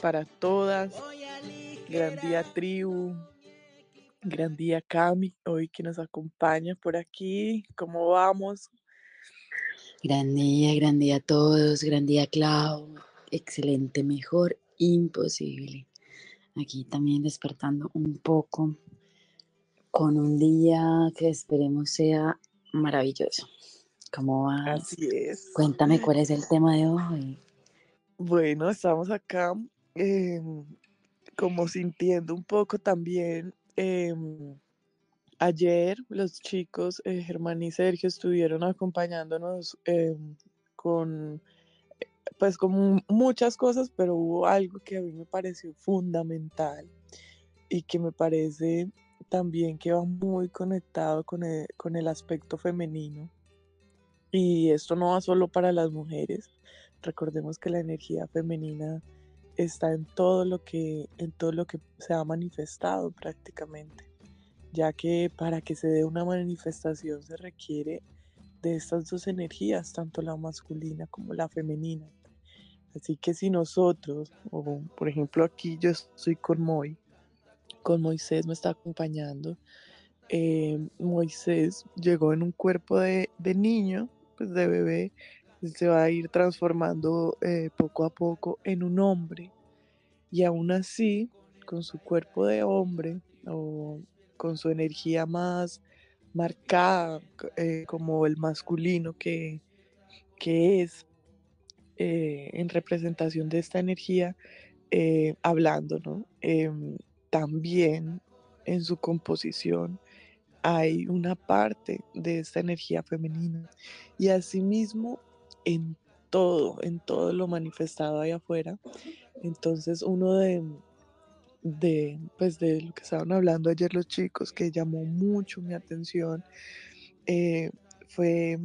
para todas. Gran día tribu. Gran día Cami, hoy que nos acompaña por aquí. ¿Cómo vamos? Gran día, gran día a todos, gran día Clau. Excelente, mejor, imposible. Aquí también despertando un poco con un día que esperemos sea maravilloso. ¿Cómo vas? Así es. Cuéntame cuál es el tema de hoy. Bueno, estamos acá em, como sintiendo un poco también. em, ayer los chicos, eh, Germán y Sergio, estuvieron acompañándonos em, con, pues, como muchas cosas, pero hubo algo que a mí me pareció fundamental y que me parece también que va muy conectado con el, con el aspecto femenino. Y esto no va solo para las mujeres. Recordemos que la energía femenina está en todo lo que, en todo lo que se ha manifestado prácticamente, ya que para que se dé una manifestación se requiere de estas dos energías, tanto la masculina como la femenina. Así que si nosotros, o por ejemplo aquí yo estoy con Moy, con Moisés me está acompañando, eh, Moisés llegó en un cuerpo de, de niño, pues de bebé, se va a ir transformando eh, poco a poco en un hombre y aún así con su cuerpo de hombre o con su energía más marcada eh, como el masculino que, que es eh, en representación de esta energía hablando, ¿no? Em, también en su composición hay una parte de esta energía femenina y asimismo en todo, en todo lo manifestado ahí afuera. Entonces uno de, de, pues de lo que estaban hablando ayer los chicos, que llamó mucho mi atención, eh, fue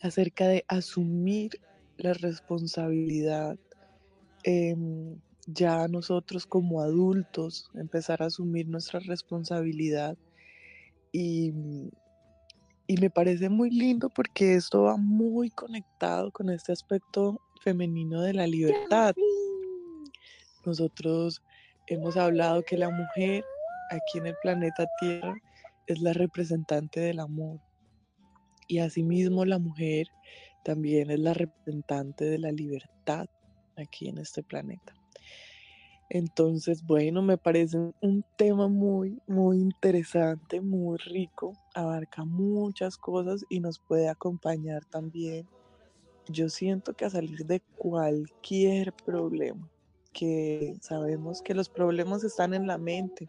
acerca de asumir la responsabilidad. em, ya nosotros como adultos, empezar a asumir nuestra responsabilidad y, y me parece muy lindo porque esto va muy conectado con este aspecto femenino de la libertad. Nosotros hemos hablado que la mujer aquí en el planeta Tierra es la representante del amor y asimismo la mujer también es la representante de la libertad aquí en este planeta. Entonces, bueno, me parece un tema muy, muy interesante, muy rico, abarca muchas cosas y nos puede acompañar también. Yo siento que a salir de cualquier problema, que sabemos que los problemas están en la mente.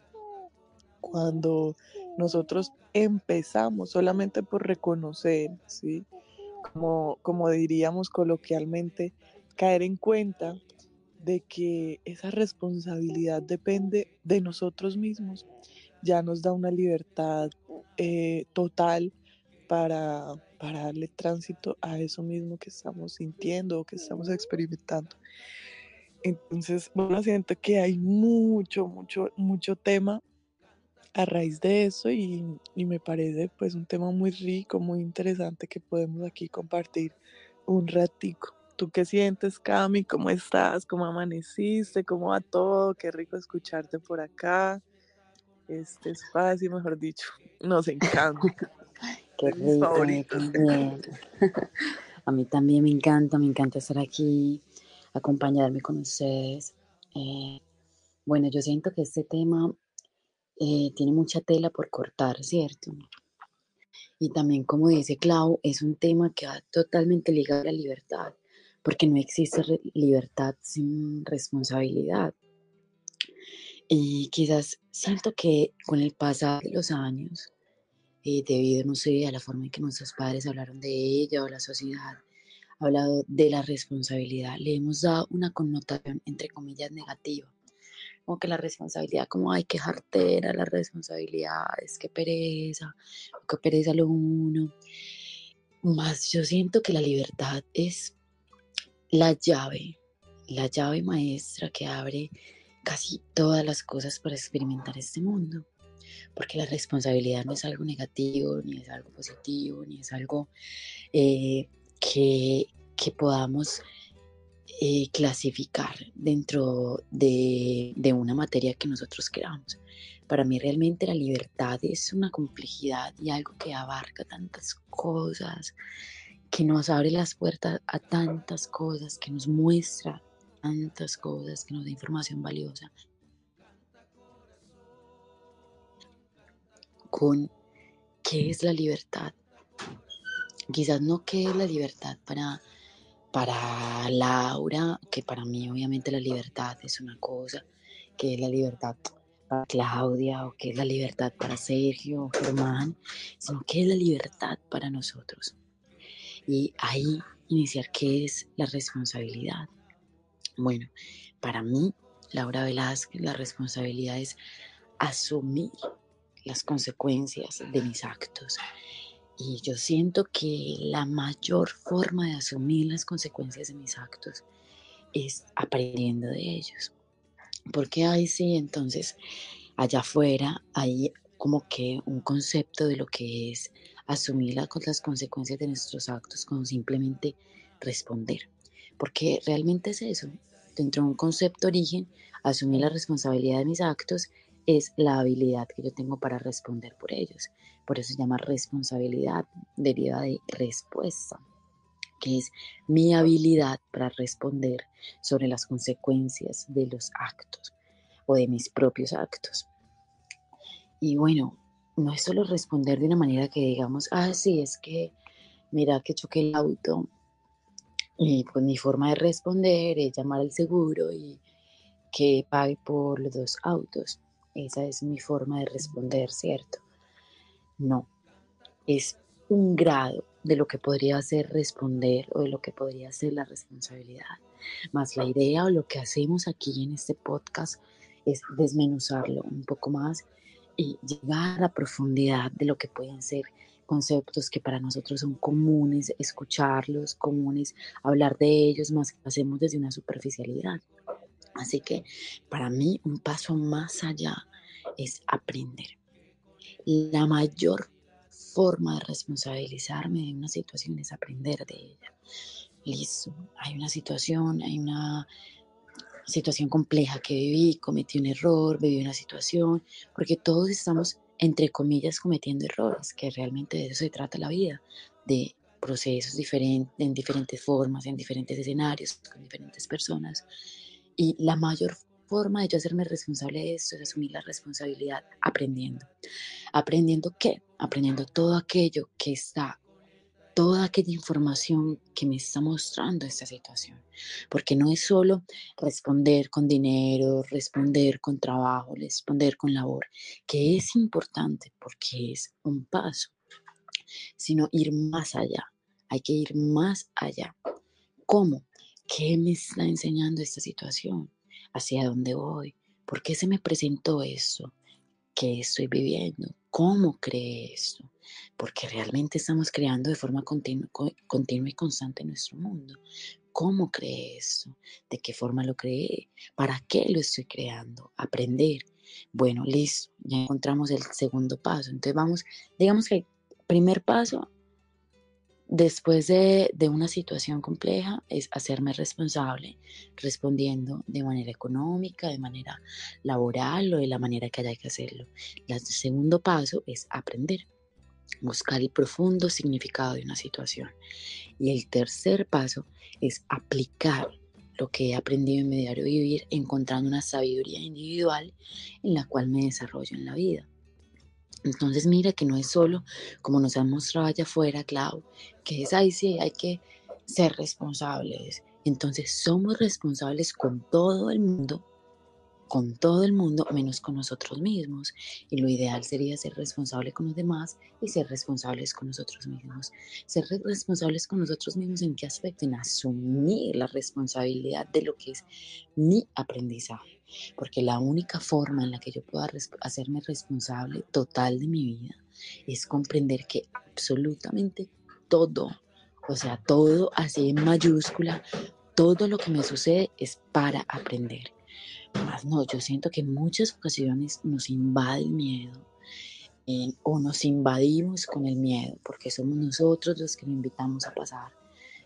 Cuando nosotros empezamos solamente por reconocer, ¿sí? Como, como diríamos coloquialmente, caer en cuenta de que esa responsabilidad depende de nosotros mismos, ya nos da una libertad eh, total para, para darle tránsito a eso mismo que estamos sintiendo o que estamos experimentando. Entonces, bueno, siento que hay mucho, mucho, mucho tema a raíz de eso y, y me parece pues un tema muy rico, muy interesante que podemos aquí compartir un ratico. ¿Tú qué sientes, Cami? ¿Cómo estás? ¿Cómo amaneciste? ¿Cómo va todo? Qué rico escucharte por acá. Este espacio, mejor dicho, nos encanta. Qué rico, a mí también. A mí también me encanta, me encanta estar aquí, acompañarme con ustedes. Eh, bueno, yo siento que este tema eh, tiene mucha tela por cortar, ¿cierto? Y también, como dice Clau, es un tema que va totalmente ligado a la libertad, porque no existe libertad sin responsabilidad. Y quizás siento que con el pasar de los años, eh, debido, no sé, a la forma en que nuestros padres hablaron de ella o la sociedad ha hablado de la responsabilidad, le hemos dado una connotación, entre comillas, negativa. Como que la responsabilidad, como, ay, qué jartera la responsabilidad, es que pereza, o que pereza lo uno. Más yo siento que la libertad es la llave, la llave maestra que abre casi todas las cosas para experimentar este mundo. Porque la responsabilidad no es algo negativo, ni es algo positivo, ni es algo eh, que, que podamos eh, clasificar dentro de, de una materia que nosotros queramos. Para mí realmente la libertad es una complejidad y algo que abarca tantas cosas, que nos abre las puertas a tantas cosas, que nos muestra tantas cosas, que nos da información valiosa. Con qué es la libertad. Quizás no qué es la libertad para para Laura, que para mí obviamente la libertad es una cosa, que es la libertad para Claudia o que es la libertad para Sergio Germán, sino que es la libertad para nosotros. Y ahí iniciar qué es la responsabilidad. Bueno, para mí, Laura Velázquez, la responsabilidad es asumir las consecuencias de mis actos y yo siento que la mayor forma de asumir las consecuencias de mis actos es aprendiendo de ellos. Porque ahí sí, entonces, allá afuera hay como que un concepto de lo que es asumir las consecuencias de nuestros actos con simplemente responder. Porque realmente es eso. Dentro de un concepto origen, asumir la responsabilidad de mis actos es la habilidad que yo tengo para responder por ellos. Por eso se llama responsabilidad, deriva de respuesta, que es mi habilidad para responder sobre las consecuencias de los actos o de mis propios actos. Y bueno, no es solo responder de una manera que digamos, ah, sí, es que mira que choqué el auto y pues mi forma de responder es llamar al seguro y que pague por los dos autos. Esa es mi forma de responder, ¿cierto? No, es un grado de lo que podría ser responder o de lo que podría ser la responsabilidad. Más la idea o lo que hacemos aquí en este podcast es desmenuzarlo un poco más y llegar a profundidad de lo que pueden ser conceptos que para nosotros son comunes, escucharlos, comunes, hablar de ellos, más que hacemos desde una superficialidad. Así que para mí un paso más allá es aprender. La mayor forma de responsabilizarme de una situación es aprender de ella. Listo, hay una situación, hay una situación compleja que viví, cometí un error, viví una situación, porque todos estamos, entre comillas, cometiendo errores, que realmente de eso se trata la vida, de procesos diferentes, en diferentes formas, en diferentes escenarios, con diferentes personas. Y la mayor forma de yo hacerme responsable de esto es asumir la responsabilidad aprendiendo. ¿Aprendiendo qué? Aprendiendo todo aquello que está, toda aquella información que me está mostrando esta situación. Porque no es solo responder con dinero, responder con trabajo, responder con labor, que es importante porque es un paso, sino ir más allá. Hay que ir más allá. ¿Cómo? ¿Qué me está enseñando esta situación? ¿Hacia dónde voy? ¿Por qué se me presentó esto? ¿Qué estoy viviendo? ¿Cómo creé esto? Porque realmente estamos creando de forma continua, continua y constante nuestro mundo. ¿Cómo creé esto? ¿De qué forma lo creé? ¿Para qué lo estoy creando? Aprender. Bueno, listo, ya encontramos el segundo paso. Entonces vamos, digamos que el primer paso Después de, una situación compleja es hacerme responsable respondiendo de manera económica, de manera laboral o de la manera que haya que hacerlo. El segundo paso es aprender, buscar el profundo significado de una situación. Y el tercer paso es aplicar lo que he aprendido en mi diario vivir, encontrando una sabiduría individual en la cual me desarrollo en la vida. Entonces mira que no es solo como nos han mostrado allá afuera, Clau, que es ahí sí, hay que ser responsables. Entonces somos responsables con todo el mundo con todo el mundo menos con nosotros mismos. Y lo ideal sería ser responsable con los demás y ser responsables con nosotros mismos. Ser responsables con nosotros mismos en qué aspecto? En asumir la responsabilidad de lo que es mi aprendizaje. Porque la única forma en la que yo pueda hacerme responsable total de mi vida es comprender que absolutamente todo, o sea, todo así en mayúscula, todo lo que me sucede es para aprender más no, yo siento que en muchas ocasiones nos invade el miedo o nos invadimos con el miedo porque somos nosotros los que lo invitamos a pasar.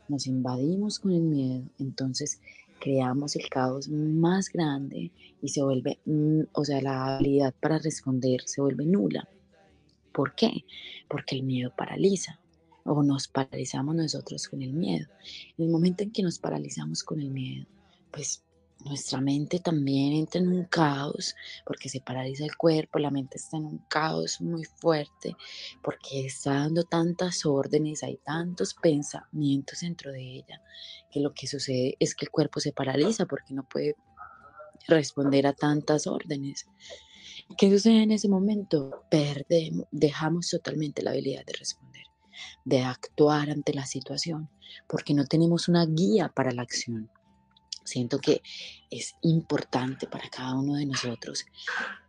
nos invadimos con el miedo, entonces creamos el caos más grande y se vuelve, mm, o sea, la habilidad para responder se vuelve nula. ¿Por qué? Porque el miedo paraliza o nos paralizamos nosotros con el miedo. En el momento en que nos paralizamos con el miedo, pues nuestra mente también entra en un caos porque se paraliza el cuerpo, la mente está en un caos muy fuerte porque está dando tantas órdenes, hay tantos pensamientos dentro de ella que lo que sucede es que el cuerpo se paraliza porque no puede responder a tantas órdenes. ¿Qué sucede en ese momento? Perdemos, dejamos totalmente la habilidad de responder, de actuar ante la situación, porque no tenemos una guía para la acción. Siento que es importante para cada uno de nosotros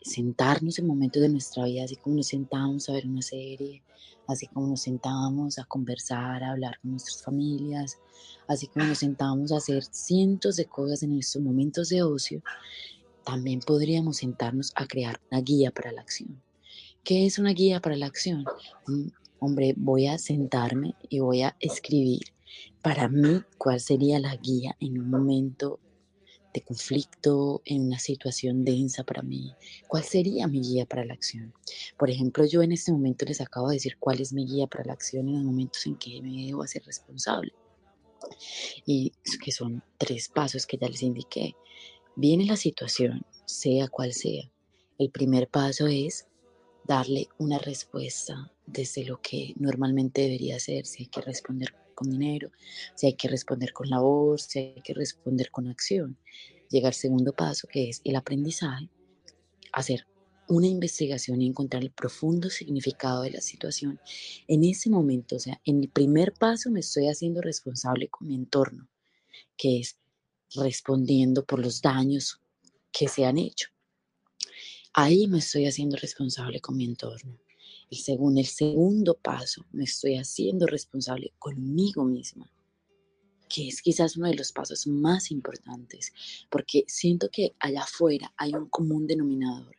sentarnos en momentos de nuestra vida, así como nos sentamos a ver una serie, así como nos sentábamos a conversar, a hablar con nuestras familias, así como nos sentábamos a hacer cientos de cosas en estos momentos de ocio, también podríamos sentarnos a crear una guía para la acción. ¿Qué es una guía para la acción? Mm, hombre, voy a sentarme y voy a escribir para mí, ¿cuál sería la guía en un momento de conflicto, en una situación densa para mí? ¿Cuál sería mi guía para la acción? Por ejemplo, yo en este momento les acabo de decir cuál es mi guía para la acción en los momentos en que me debo hacer responsable. Y que son tres pasos que ya les indiqué. Viene la situación, sea cual sea. El primer paso es darle una respuesta desde lo que normalmente debería ser, si hay que responder con dinero, si hay que responder con la voz, si hay que responder con acción. Llega al segundo paso, que es el aprendizaje, hacer una investigación y encontrar el profundo significado de la situación. En ese momento, o sea, en el primer paso me estoy haciendo responsable con mi entorno, que es respondiendo por los daños que se han hecho. Ahí me estoy haciendo responsable con mi entorno. Y según el segundo paso, me estoy haciendo responsable conmigo misma, que es quizás uno de los pasos más importantes, porque siento que allá afuera hay un común denominador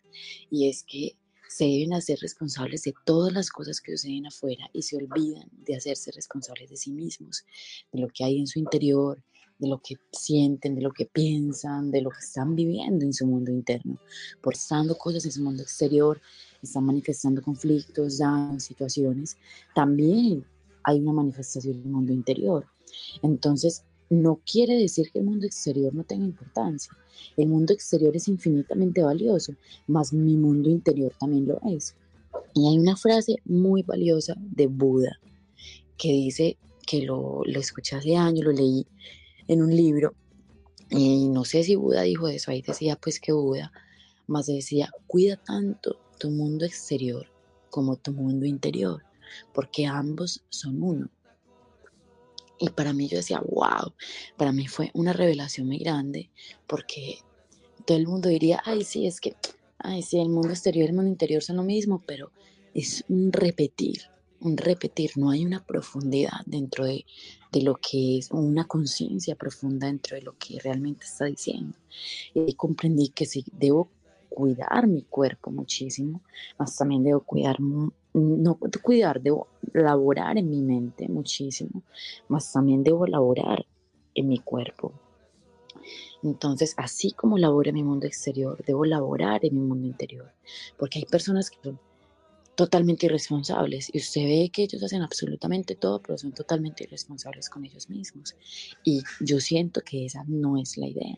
y es que se deben hacer responsables de todas las cosas que suceden afuera y se olvidan de hacerse responsables de sí mismos, de lo que hay en su interior, de lo que sienten, de lo que piensan, de lo que están viviendo en su mundo interno, forzando cosas en su mundo exterior, están manifestando conflictos, daños, situaciones, también hay una manifestación del mundo interior. Entonces, no quiere decir que el mundo exterior no tenga importancia. El mundo exterior es infinitamente valioso, mas mi mundo interior también lo es. Y hay una frase muy valiosa de Buda que dice que lo, lo escuché hace años, lo leí en un libro, y no sé si Buda dijo eso, ahí decía pues que Buda, más decía, cuida tanto tu mundo exterior como tu mundo interior, porque ambos son uno. Y para mí yo decía, wow, para mí fue una revelación muy grande, porque todo el mundo diría, ay, sí, es que, ay, sí, el mundo exterior y el mundo interior son lo mismo, pero es un repetir, un repetir, no hay una profundidad dentro de, de lo que es una conciencia profunda dentro de lo que realmente está diciendo. Y comprendí que si debo cuidar mi cuerpo muchísimo, más también debo cuidar, no cuidar, debo laborar en mi mente muchísimo, más también debo laborar en mi cuerpo. Entonces, así como laboro en mi mundo exterior, debo laborar en mi mundo interior, porque hay personas que son totalmente irresponsables y usted ve que ellos hacen absolutamente todo, pero son totalmente irresponsables con ellos mismos. Y yo siento que esa no es la idea.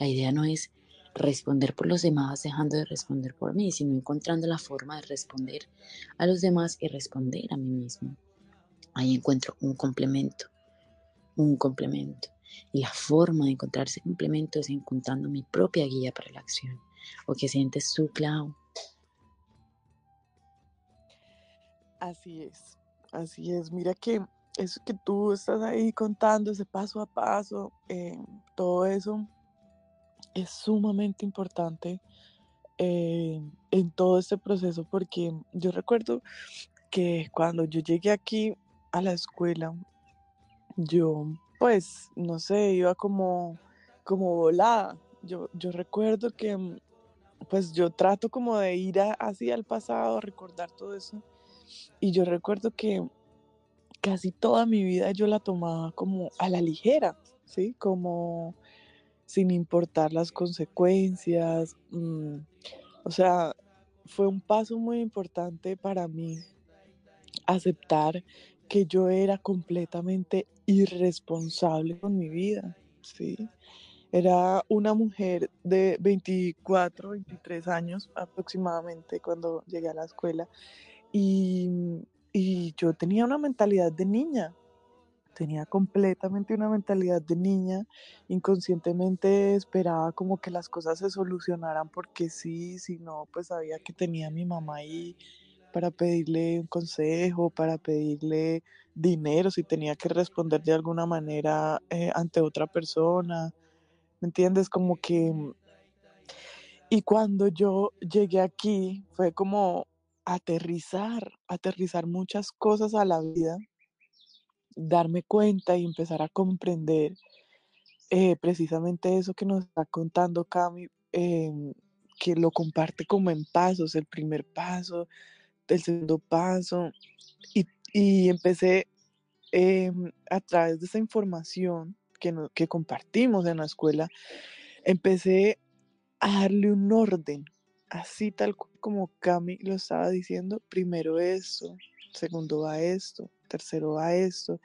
La idea no es responder por los demás dejando de responder por mí, sino encontrando la forma de responder a los demás y responder a mí mismo. Ahí encuentro un complemento, un complemento. Y la forma de encontrar ese complemento es encontrando mi propia guía para la acción. ¿O que sientes tú, Clau? Así es, así es. Mira que eso que tú estás ahí contando, ese paso a paso, eh, todo eso es sumamente importante eh, en todo este proceso porque yo recuerdo que cuando yo llegué aquí a la escuela, yo pues, no sé, iba como, como volada. Yo, yo recuerdo que pues yo trato como de ir así al pasado, a recordar todo eso y yo recuerdo que casi toda mi vida yo la tomaba como a la ligera, ¿sí? Como sin importar las consecuencias. Mm, o sea, fue un paso muy importante para mí aceptar que yo era completamente irresponsable con mi vida, ¿sí? Era una mujer de 24, 23 años aproximadamente cuando llegué a la escuela y, yo tenía una mentalidad de niña, tenía completamente una mentalidad de niña, inconscientemente esperaba como que las cosas se solucionaran porque sí, si no, pues sabía que tenía a mi mamá ahí para pedirle un consejo, para pedirle dinero, si tenía que responder de alguna manera eh, ante otra persona, ¿me entiendes? Como que... Y cuando yo llegué aquí fue como aterrizar, aterrizar muchas cosas a la vida darme cuenta y empezar a comprender eh, precisamente eso que nos está contando Cami, em, que lo comparte como en pasos, el primer paso, el segundo paso, y, empecé em, a través de esa información que, que compartimos en la escuela, empecé a darle un orden, así tal como Cami lo estaba diciendo, primero eso, segundo va esto, tercero va esto.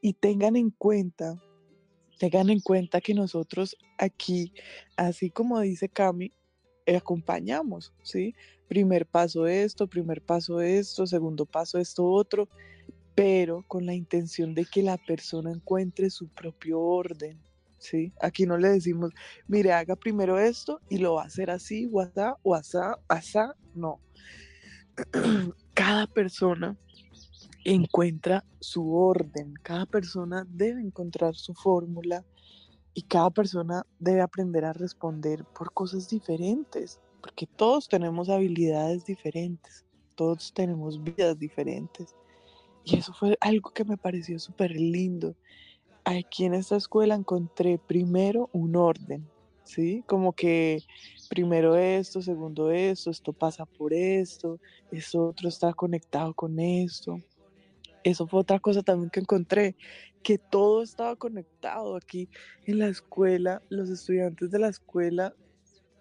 Y tengan en cuenta, tengan en cuenta que nosotros aquí, así como dice Cami, eh, acompañamos, ¿sí? Primer paso esto, primer paso esto, segundo paso esto otro, pero con la intención de que la persona encuentre su propio orden, ¿sí? Aquí no le decimos, mire, haga primero esto y lo va a hacer así, o asá, o asá, asá, no. Cada persona encuentra su orden, cada persona debe encontrar su fórmula y cada persona debe aprender a responder por cosas diferentes, porque todos tenemos habilidades diferentes, todos tenemos vidas diferentes. Y eso fue algo que me pareció súper lindo. Aquí en esta escuela encontré primero un orden, ¿sí? Como que primero esto, segundo esto, esto pasa por esto, esto otro está conectado con esto eso fue otra cosa también que encontré, que todo estaba conectado aquí en la escuela, los estudiantes de la escuela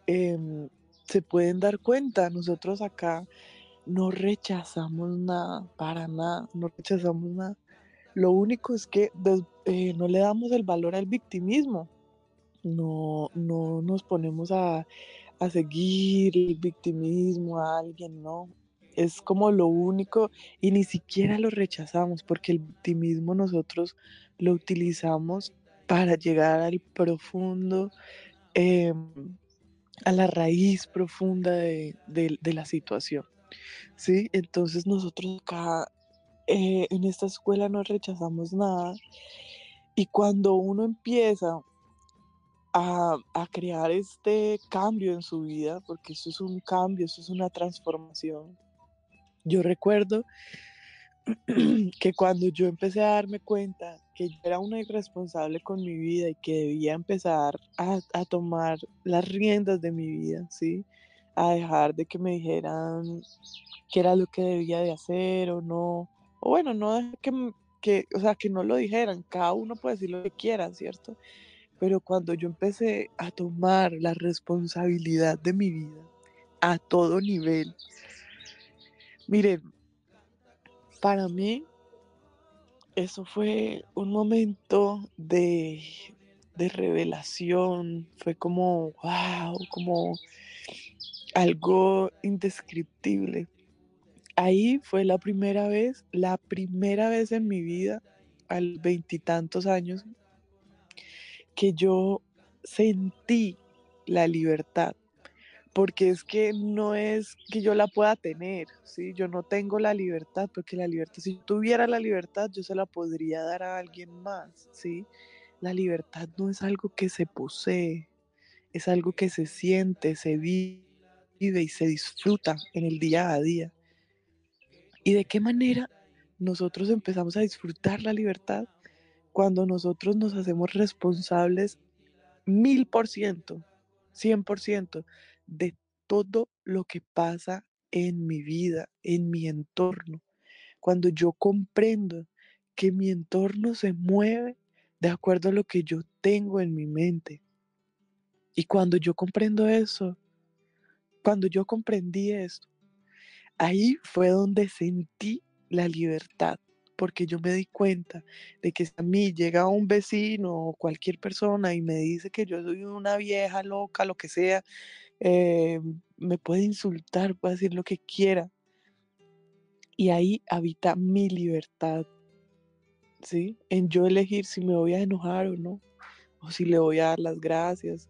em, se pueden dar cuenta, nosotros acá no rechazamos nada, para nada, no rechazamos nada. Lo único es que eh, no le damos el valor al victimismo, no, no nos ponemos a, a seguir el victimismo a alguien, no, es como lo único y ni siquiera lo rechazamos porque el victimismo nosotros lo utilizamos para llegar al profundo, em, a la raíz profunda de, la situación. ¿sí? Entonces nosotros acá eh, en esta escuela no rechazamos nada y cuando uno empieza a, a, crear este cambio en su vida, porque eso es un cambio, eso es una transformación, yo recuerdo que cuando yo empecé a darme cuenta que yo era una irresponsable con mi vida y que debía empezar a, tomar las riendas de mi vida, ¿sí? A dejar de que me dijeran qué era lo que debía de hacer o no. O bueno, no que, que, o sea, que no lo dijeran, cada uno puede decir lo que quiera, ¿cierto? Pero cuando yo empecé a tomar la responsabilidad de mi vida a todo nivel, Miren, para mí eso fue un momento de, revelación, fue como, wow, como algo indescriptible. Ahí fue la primera vez, la primera vez en mi vida, al veintitantos años, que yo sentí la libertad porque es que no es que yo la pueda tener, ¿sí? Yo no tengo la libertad, porque la libertad, si tuviera la libertad, yo se la podría dar a alguien más, ¿sí? La libertad no es algo que se posee, es algo que se siente, se vive y se disfruta en el día a día. ¿Y de qué manera nosotros empezamos a disfrutar la libertad? Cuando nosotros nos hacemos responsables mil por ciento, cien por ciento de todo lo que pasa en mi vida, en mi entorno. Cuando yo comprendo que mi entorno se mueve de acuerdo a lo que yo tengo en mi mente. Y cuando yo comprendo eso, cuando yo comprendí esto, ahí fue donde sentí la libertad, porque yo me di cuenta de que a mí llega un vecino o cualquier persona y me dice que yo soy una vieja loca, lo que sea, eh, me puede insultar, puede decir lo que quiera. Y ahí habita mi libertad, ¿sí? En yo elegir si me voy a enojar o no, o si le voy a dar las gracias.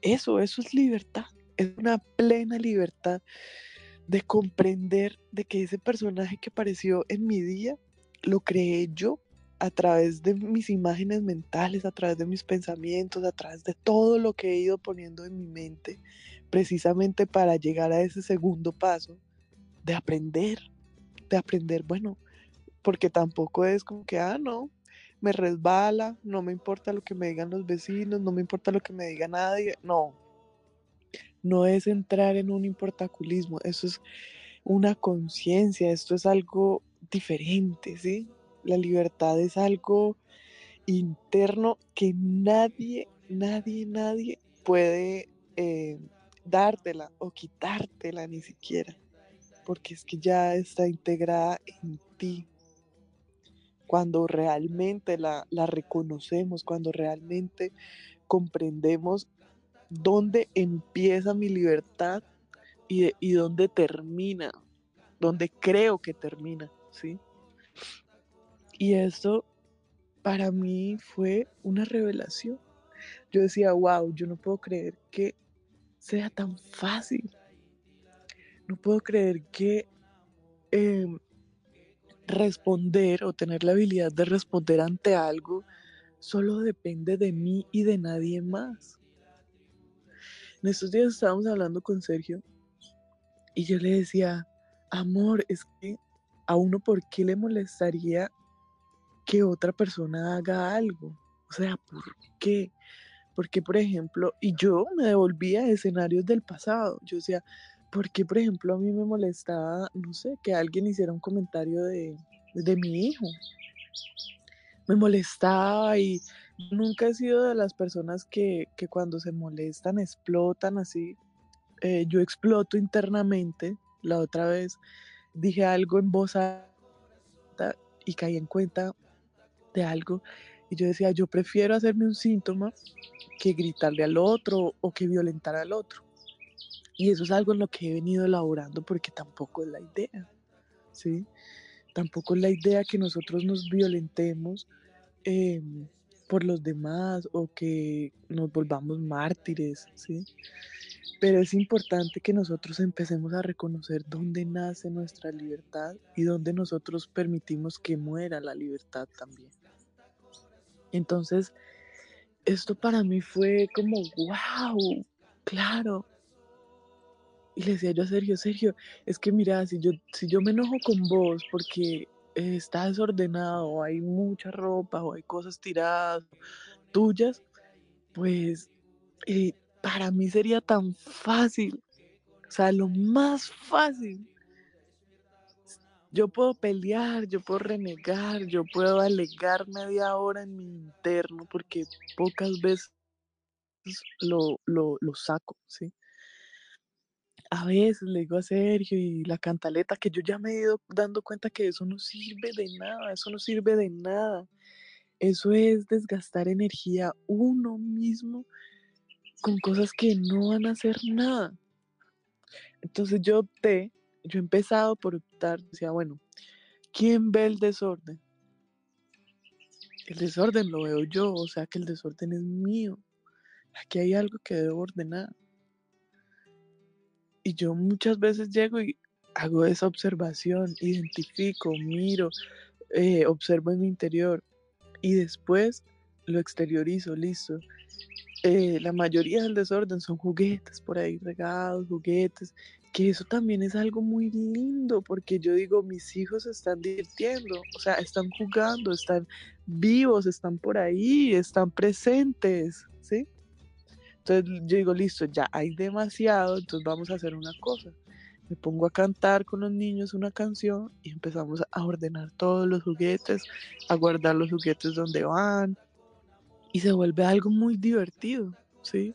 Eso, eso es libertad, es una plena libertad de comprender de que ese personaje que apareció en mi día lo creé yo a través de mis imágenes mentales, a través de mis pensamientos, a través de todo lo que he ido poniendo en mi mente, precisamente para llegar a ese segundo paso de aprender, de aprender, bueno, porque tampoco es como que, ah, no, me resbala, no me importa lo que me digan los vecinos, no me importa lo que me diga nadie, no, no es entrar en un importaculismo, eso es una conciencia, esto es algo diferente, ¿sí? La libertad es algo interno que nadie, nadie, nadie puede eh, dártela o quitártela ni siquiera, porque es que ya está integrada en ti. Cuando realmente la, la reconocemos, cuando realmente comprendemos dónde empieza mi libertad y, dónde termina, dónde creo que termina, ¿sí? Y eso para mí fue una revelación. Yo decía, wow, yo no puedo creer que sea tan fácil. No puedo creer que em, responder o tener la habilidad de responder ante algo solo depende de mí y de nadie más. En estos días estábamos hablando con Sergio y yo le decía, amor, es que a uno por qué le molestaría que otra persona haga algo. O sea, ¿por qué? Porque, por ejemplo, y yo me devolvía a escenarios del pasado. Yo decía, ¿por qué, por ejemplo, a mí me molestaba, no sé, que alguien hiciera un comentario de, de mi hijo? Me molestaba y nunca he sido de las personas que, cuando se molestan explotan así. Eh, yo exploto internamente. La otra vez dije algo en voz alta y caí en cuenta de algo. Y yo decía, yo prefiero hacerme un síntoma que gritarle al otro o que violentar al otro. Y eso es algo en lo que he venido elaborando porque tampoco es la idea. ¿sí? Tampoco es la idea que nosotros nos violentemos. Em, por los demás o que nos volvamos mártires, ¿sí? Pero es importante que nosotros empecemos a reconocer dónde nace nuestra libertad y dónde nosotros permitimos que muera la libertad también. Entonces, esto para mí fue como, wow, claro. Y le decía yo a Sergio, Sergio, es que mira, si yo, si yo me enojo con vos porque está desordenado, hay mucha ropa o hay cosas tiradas tuyas, pues eh, para mí sería tan fácil, o sea, lo más fácil. Yo puedo pelear, yo puedo renegar, yo puedo alegar media hora en mi interno porque pocas veces lo, lo, lo saco, ¿sí? A veces le digo a Sergio y la cantaleta que yo ya me he ido dando cuenta que eso no sirve de nada, eso no sirve de nada. Eso es desgastar energía uno mismo con cosas que no van a hacer nada. Entonces yo opté, yo he empezado por optar, decía, bueno, ¿quién ve el desorden? El desorden lo veo yo, o sea que el desorden es mío. Aquí hay algo que debo ordenar. Y yo muchas veces llego y hago esa observación, identifico, miro, eh, observo en mi interior y después lo exteriorizo, listo. Eh, la mayoría del desorden son juguetes por ahí regados, juguetes, que eso también es algo muy lindo porque yo digo, mis hijos están divirtiendo, o sea, están jugando, están vivos, están por ahí, están presentes, ¿sí? Entonces yo digo, listo, ya hay demasiado, entonces vamos a hacer una cosa. me pongo a cantar con los niños una canción y empezamos a ordenar todos los juguetes, a guardar los juguetes donde van y se vuelve algo muy divertido, ¿sí?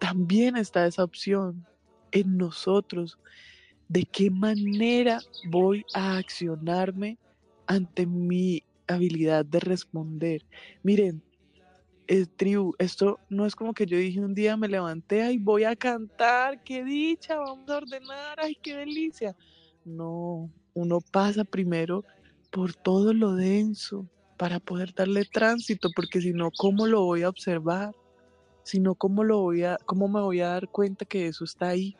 También está esa opción en nosotros de qué manera voy a accionarme ante mi habilidad de responder. Miren, es tribu, esto no es como que yo dije un día me levanté y voy a cantar, qué dicha, vamos a ordenar, ay, qué delicia. No, uno pasa primero por todo lo denso para poder darle tránsito, porque si no, ¿cómo lo voy a observar? Si no, ¿cómo, lo voy a, ¿cómo me voy a dar cuenta que eso está ahí?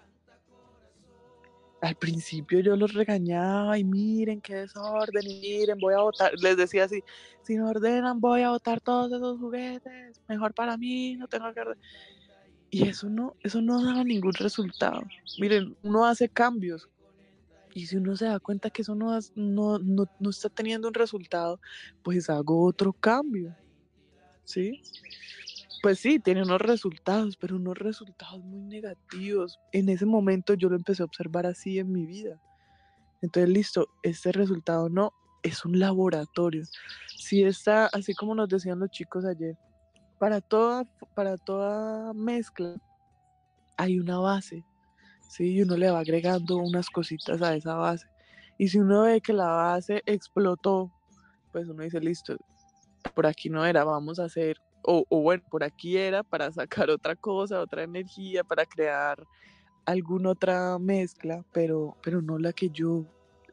Al principio yo los regañaba y miren qué desorden y miren, voy a votar, les decía así, si no ordenan voy a votar todos esos juguetes, mejor para mí, no tengo que ordenar. Y eso no, eso no daba ningún resultado. Miren, uno hace cambios y si uno se da cuenta que eso no, no, no, no está teniendo un resultado, pues hago otro cambio, ¿sí? Pues sí, tiene unos resultados, pero unos resultados muy negativos. En ese momento yo lo empecé a observar así en mi vida. Entonces, listo, este resultado no, es un laboratorio. Si está, así como nos decían los chicos ayer, para toda, para toda mezcla hay una base, ¿sí? Y uno le va agregando unas cositas a esa base. Y si uno ve que la base explotó, pues uno dice, listo, por aquí no era, vamos a hacer o, bueno, por aquí era para sacar otra cosa, otra energía, para crear alguna otra mezcla, pero, pero no la que yo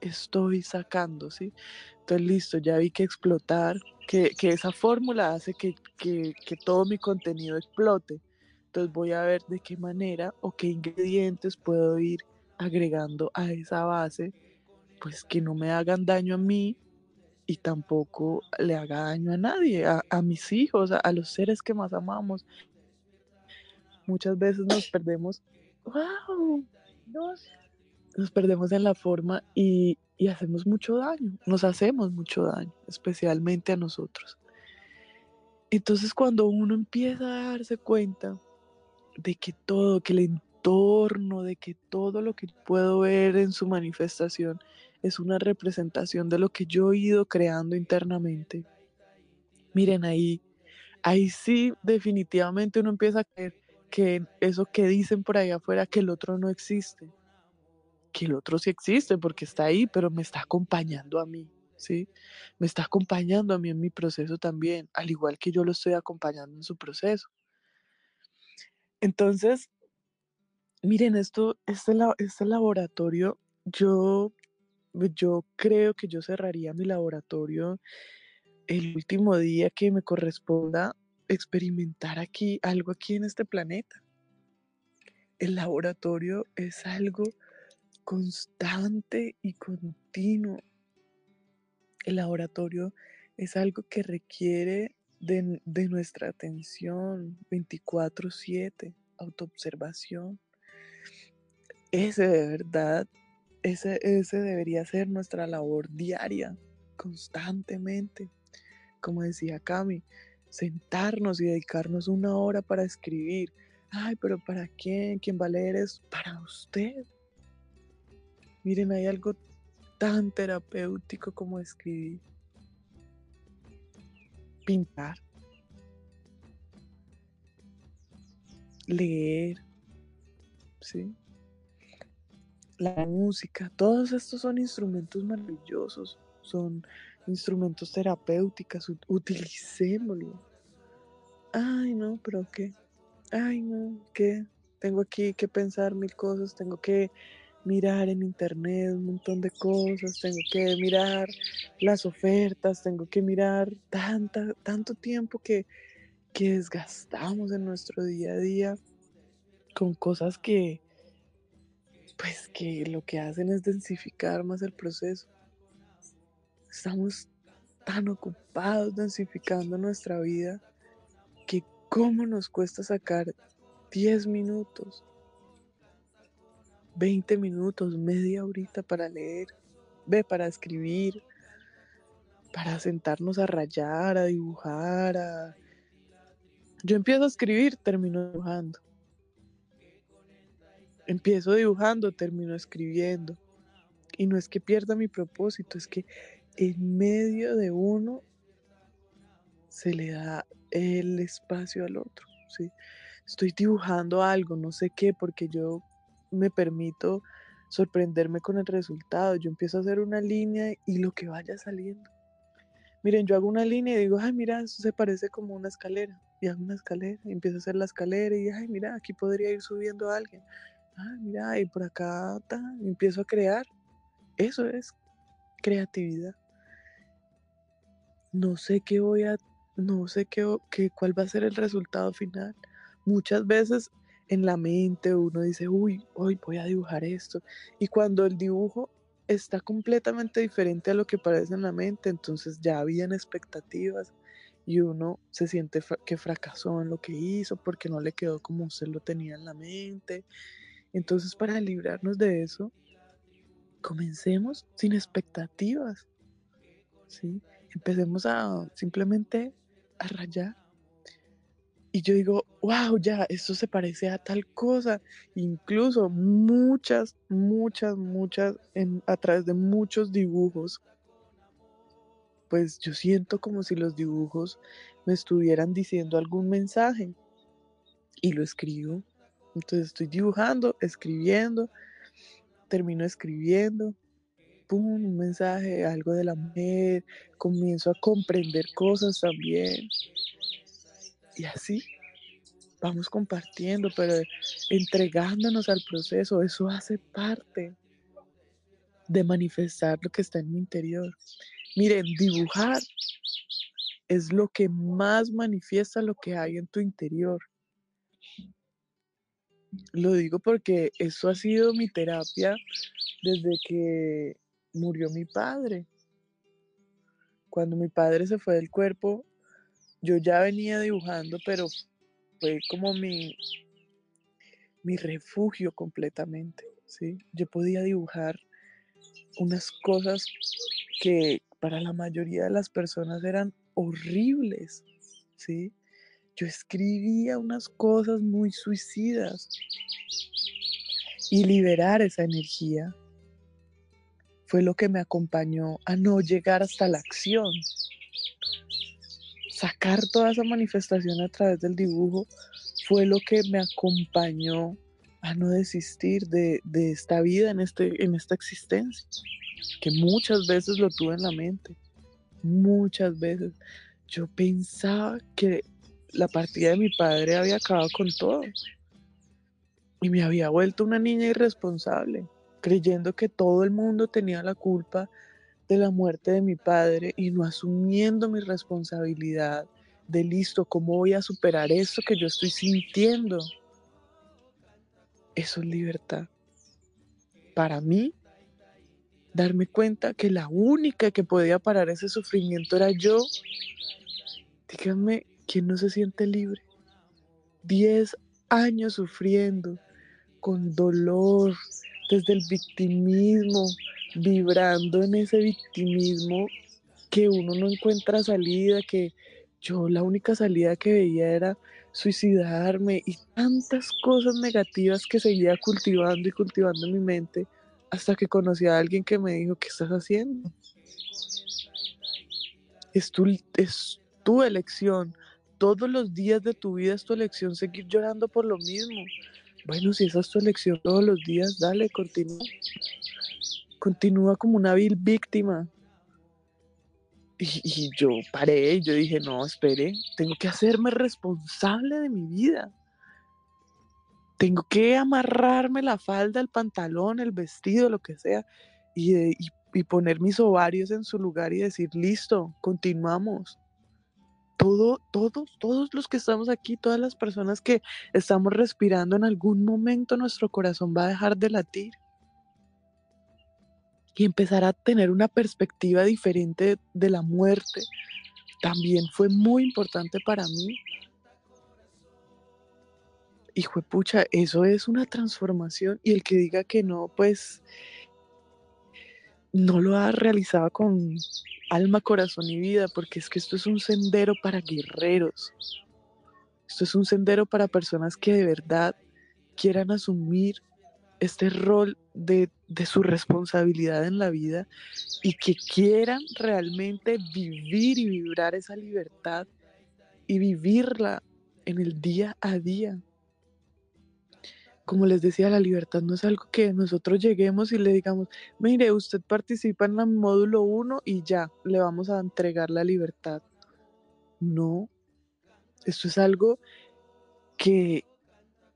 estoy sacando, ¿sí? Entonces, listo, ya vi que explotar, que, esa fórmula hace que, que, que todo mi contenido explote. Entonces voy a ver de qué manera o qué ingredientes puedo ir agregando a esa base, pues que no me hagan daño a mí y tampoco le haga daño a nadie, a, mis hijos, a, los seres que más amamos. Muchas veces nos perdemos, wow, nos perdemos en la forma y, y hacemos mucho daño, nos hacemos mucho daño, especialmente a nosotros. Entonces cuando uno empieza a darse cuenta de que todo, que el entorno, de que todo lo que puedo ver en su manifestación es una representación de lo que yo he ido creando internamente. Miren ahí, ahí sí definitivamente uno empieza a creer que eso que dicen por ahí afuera, que el otro no existe, que el otro sí existe porque está ahí, pero me está acompañando a mí, ¿sí? Me está acompañando a mí en mi proceso también, al igual que yo lo estoy acompañando en su proceso. Entonces, miren, esto, este, este laboratorio, yo yo creo que yo cerraría mi laboratorio el último día que me corresponda experimentar aquí algo aquí en este planeta. El laboratorio es algo constante y continuo. El laboratorio es algo que requiere de, de nuestra atención 24/7, autoobservación. Ese de verdad ese, ese debería ser nuestra labor diaria, constantemente. Como decía Cami, sentarnos y dedicarnos una hora para escribir. Ay, pero ¿para quién? ¿Quién va a leer es Para usted. Miren, hay algo tan terapéutico como escribir. Pintar. Leer. ¿Sí? La música, todos estos son instrumentos maravillosos, son instrumentos terapéuticos, utilicémoslo. Ay, no, pero qué, ay, no, qué, tengo aquí que pensar mil cosas, tengo que mirar en internet un montón de cosas, tengo que mirar las ofertas, tengo que mirar tanta, tanto tiempo que, que desgastamos en nuestro día a día con cosas que, pues que lo que hacen es densificar más el proceso. Estamos tan ocupados densificando nuestra vida que cómo nos cuesta sacar 10 minutos, 20 minutos, media horita para leer, ve, para escribir, para sentarnos a rayar, a dibujar, a... Yo empiezo a escribir, termino dibujando. Empiezo dibujando, termino escribiendo. Y no es que pierda mi propósito, es que en medio de uno se le da el espacio al otro, ¿sí? Estoy dibujando algo, no sé qué, porque yo me permito sorprenderme con el resultado. Yo empiezo a hacer una línea y lo que vaya saliendo. Miren, yo hago una línea y digo, ay, mira, eso se parece como una escalera. Y hago una escalera, y empiezo a hacer la escalera y, ay, mira, aquí podría ir subiendo a alguien. Ay, mira, y por acá, empiezo a crear. Eso es creatividad. No sé qué voy a, no sé qué, qué, cuál va a ser el resultado final. Muchas veces en la mente uno dice, uy, hoy voy a dibujar esto. Y cuando el dibujo está completamente diferente a lo que parece en la mente, entonces ya habían expectativas y uno se siente que fracasó en lo que hizo porque no le quedó como usted lo tenía en la mente. Entonces, para librarnos de eso, comencemos sin expectativas. ¿sí? Empecemos a simplemente a rayar y yo digo, wow, ya, esto se parece a tal cosa. Incluso muchas, muchas, muchas, a través de muchos dibujos, pues yo siento como si los dibujos me estuvieran diciendo algún mensaje. Y lo escribo. Entonces estoy dibujando, escribiendo, termino escribiendo, pum, un mensaje, algo de la mujer, comienzo a comprender cosas también. Y así vamos compartiendo, pero entregándonos al proceso, eso hace parte de manifestar lo que está en mi interior. Miren, dibujar es lo que más manifiesta lo que hay en tu interior. Lo digo porque eso ha sido mi terapia desde que murió mi padre. Cuando mi padre se fue del cuerpo, yo ya venía dibujando, pero fue como mi, mi refugio completamente, ¿sí? Yo podía dibujar unas cosas que para la mayoría de las personas eran horribles, ¿sí? Yo escribía unas cosas muy suicidas y liberar esa energía fue lo que me acompañó a no llegar hasta la acción, sacar toda esa manifestación a través del dibujo fue lo que me acompañó a no desistir de, esta vida, en, este, en esta existencia, que muchas veces lo tuve en la mente, muchas veces. Yo pensaba que la partida de mi padre había acabado con todo y me había vuelto una niña irresponsable, creyendo que todo el mundo tenía la culpa de la muerte de mi padre y no asumiendo mi responsabilidad de listo, ¿cómo voy a superar esto que yo estoy sintiendo? Eso es libertad. Para mí, darme cuenta que la única que podía parar ese sufrimiento era yo. Díganme, ¿quién no se siente libre? Diez años sufriendo, con dolor, desde el victimismo, vibrando en ese victimismo que uno no encuentra salida, que yo la única salida que veía era suicidarme y tantas cosas negativas que seguía cultivando y cultivando en mi mente hasta que conocí a alguien que me dijo, ¿qué estás haciendo? Es tu, es tu elección. Todos los días de tu vida es tu elección seguir llorando por lo mismo. Bueno, si esa es tu elección todos los días, dale, continúa continúa como una vil víctima. Y, yo paré y yo dije, no, espere, tengo que hacerme responsable de mi vida. Tengo que amarrarme la falda, el pantalón, el vestido, lo que sea, y, y poner mis ovarios en su lugar y decir, listo, continuamos. Todo, todos, todos los que estamos aquí, todas las personas que estamos respirando, en algún momento nuestro corazón va a dejar de latir y empezar a tener una perspectiva diferente de la muerte también fue muy importante para mí. Hijo de pucha, eso es una transformación y el que diga que no, pues no lo ha realizado con alma, corazón y vida, porque es que esto es un sendero para guerreros. Esto es un sendero para personas que de verdad quieran asumir este rol de, de, su responsabilidad en la vida y que quieran realmente vivir y vibrar esa libertad y vivirla en el día a día. Como les decía, la libertad no es algo que nosotros lleguemos y le digamos, mire, usted participa en el módulo 1 y ya, le vamos a entregar la libertad. No, esto es algo que,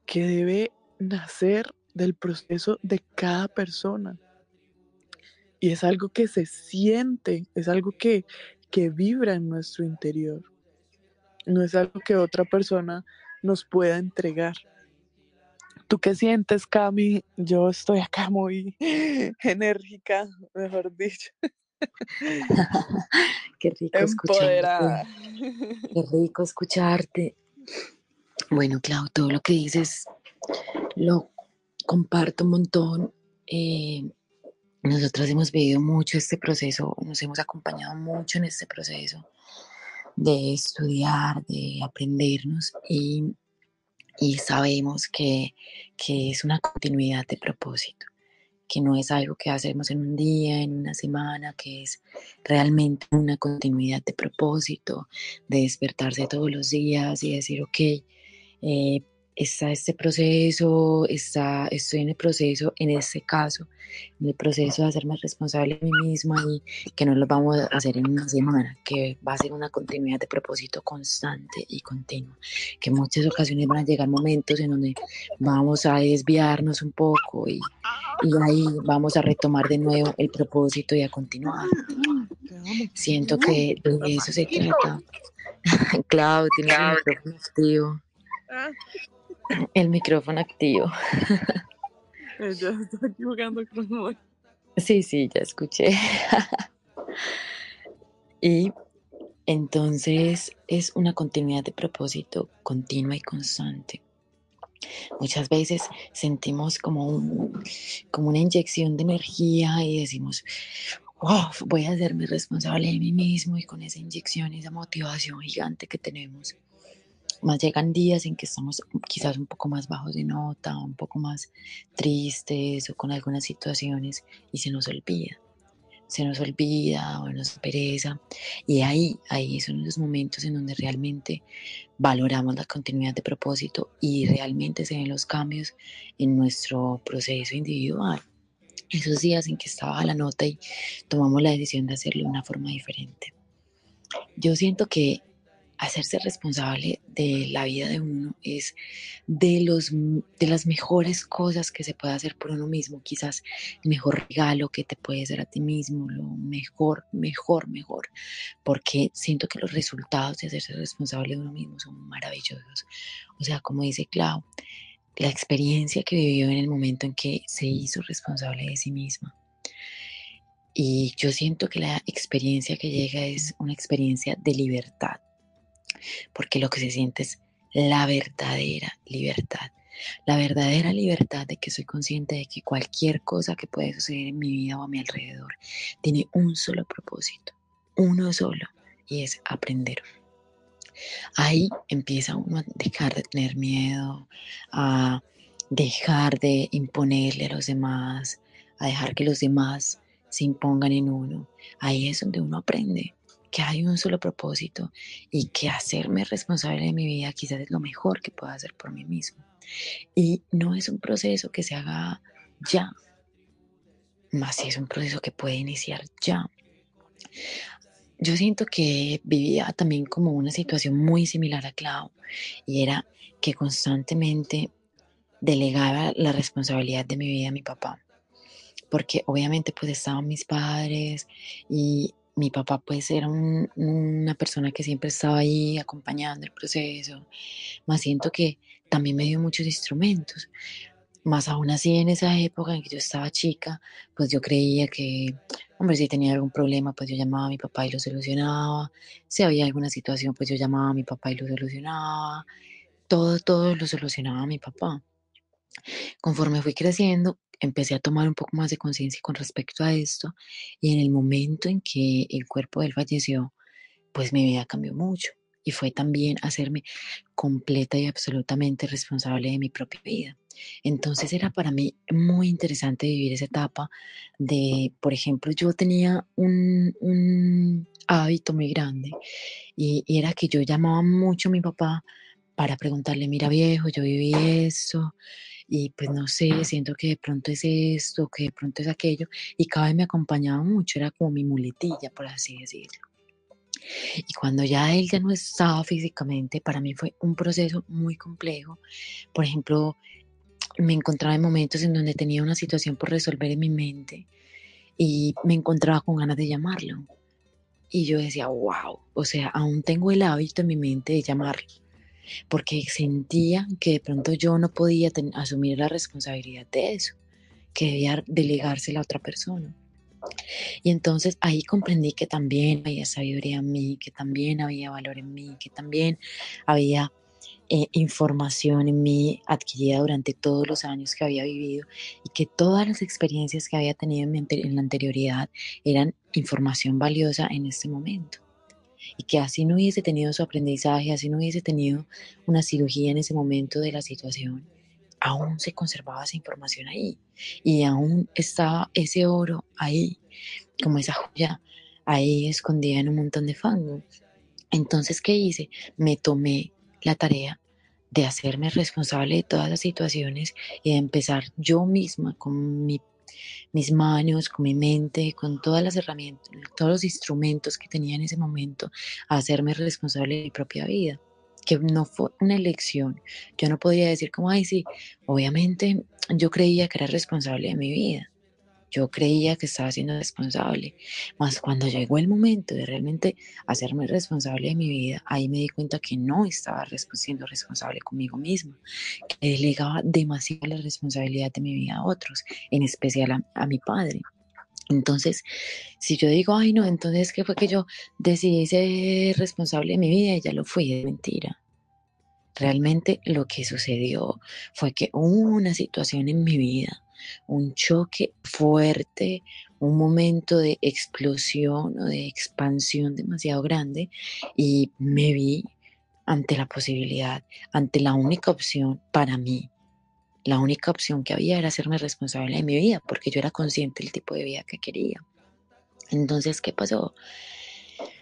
que debe nacer del proceso de cada persona. Y es algo que se siente, es algo que, que vibra en nuestro interior. No es algo que otra persona nos pueda entregar. ¿Tú qué sientes, Cami? Yo estoy acá muy enérgica, mejor dicho. qué rico escucharte. Qué rico escucharte. Bueno, Clau, todo lo que dices lo comparto un montón. Eh, nosotras hemos vivido mucho este proceso, nos hemos acompañado mucho en este proceso de estudiar, de aprendernos y, y sabemos que, que es una continuidad de propósito, que no es algo que hacemos en un día, en una semana, que es realmente una continuidad de propósito, de despertarse todos los días y decir, ok, eh, está este proceso, está, estoy en el proceso, en este caso, en el proceso de hacerme responsable de mí misma y que no lo vamos a hacer en una semana, que va a ser una continuidad de propósito constante y continuo, que en muchas ocasiones van a llegar momentos en donde vamos a desviarnos un poco y, y ahí vamos a retomar de nuevo el propósito y a continuar. Siento que de eso se trata. Claudio, tiene activo. Ah. El micrófono activo. Ya estoy jugando con Sí, sí, ya escuché. y entonces es una continuidad de propósito continua y constante. Muchas veces sentimos como, un, como una inyección de energía y decimos, voy a hacerme responsable de mí mismo y con esa inyección, esa motivación gigante que tenemos, más llegan días en que estamos quizás un poco más bajos de nota, un poco más tristes o con algunas situaciones y se nos olvida. Se nos olvida o nos pereza. Y ahí, ahí son los momentos en donde realmente valoramos la continuidad de propósito y realmente se ven los cambios en nuestro proceso individual. Esos días en que estaba la nota y tomamos la decisión de hacerlo de una forma diferente. Yo siento que hacerse responsable de la vida de uno es de, los, de las mejores cosas que se puede hacer por uno mismo. Quizás el mejor regalo que te puedes dar a ti mismo, lo mejor, mejor, mejor. Porque siento que los resultados de hacerse responsable de uno mismo son maravillosos. O sea, como dice Clau, la experiencia que vivió en el momento en que se hizo responsable de sí misma. Y yo siento que la experiencia que llega es una experiencia de libertad porque lo que se siente es la verdadera libertad. La verdadera libertad de que soy consciente de que cualquier cosa que puede suceder en mi vida o a mi alrededor tiene un solo propósito, uno solo, y es aprender. Ahí empieza uno a dejar de tener miedo, a dejar de imponerle a los demás, a dejar que los demás se impongan en uno. Ahí es donde uno aprende que hay un solo propósito y que hacerme responsable de mi vida quizás es lo mejor que puedo hacer por mí mismo. Y no es un proceso que se haga ya, más si es un proceso que puede iniciar ya. Yo siento que vivía también como una situación muy similar a Clau y era que constantemente delegaba la responsabilidad de mi vida a mi papá porque obviamente pues estaban mis padres y mi papá pues era una persona que siempre estaba ahí acompañando el proceso, más siento que también me dio muchos instrumentos, más aún así en esa época en que yo estaba chica, pues yo creía que, hombre, si tenía algún problema, pues yo llamaba a mi papá y lo solucionaba, si había alguna situación, pues yo llamaba a mi papá y lo solucionaba, todo, todo lo solucionaba mi papá. Conforme fui creciendo, empecé a tomar un poco más de conciencia con respecto a esto y en el momento en que el cuerpo de él falleció, pues mi vida cambió mucho. y fue también hacerme completa y absolutamente responsable de mi propia vida. Entonces era para mí muy interesante vivir esa etapa de, por ejemplo, yo tenía un, hábito muy grande y, y, era que yo llamaba mucho a mi papá para preguntarle, mira viejo, yo viví eso y pues no sé, siento que de pronto es esto, que de pronto es aquello y cada vez me acompañaba mucho, era como mi muletilla, por así decirlo. Y cuando ya él ya no estaba físicamente, para mí fue un proceso muy complejo. Por ejemplo, me encontraba en momentos en donde tenía una situación por resolver en mi mente y me encontraba con ganas de llamarlo. Y yo decía, wow, o sea, aún tengo el hábito en mi mente de llamarlo, porque sentía que de pronto yo no podía asumir la responsabilidad de eso, que debía delegársela a otra persona. Y entonces ahí comprendí que también había sabiduría en mí, que también había valor en mí, que también había eh, información en mí adquirida durante todos los años que había vivido y que todas las experiencias que había tenido en, en la anterioridad eran información valiosa en este momento. Y que así no hubiese tenido su aprendizaje, así no hubiese tenido una cirugía en ese momento de la situación, aún se conservaba esa información ahí y aún estaba ese oro ahí, como esa joya ahí escondida en un montón de fango. Entonces, ¿qué hice? Me tomé la tarea de hacerme responsable de todas las situaciones y de empezar yo misma con mis manos, con mi mente, con todas las herramientas, todos los instrumentos que tenía en ese momento, a hacerme responsable de mi propia vida, que no fue una elección. Yo no podía decir como, ay, sí, obviamente yo creía que era responsable de mi vida, yo creía que estaba siendo responsable, más cuando llegó el momento de realmente hacerme responsable de mi vida, ahí me di cuenta que no estaba siendo responsable conmigo misma, que delegaba demasiado la responsabilidad de mi vida a otros, en especial a, mi padre. Entonces, si yo digo, ay no, entonces, ¿qué fue que yo decidí ser responsable de mi vida y ya lo fui? De mentira. Realmente lo que sucedió fue que hubo una situación en mi vida un choque fuerte, un momento de explosión o de expansión demasiado grande y me vi ante la posibilidad, ante la única opción para mí. La única opción que había era hacerme responsable de mi vida porque yo era consciente del tipo de vida que quería. Entonces, ¿qué pasó?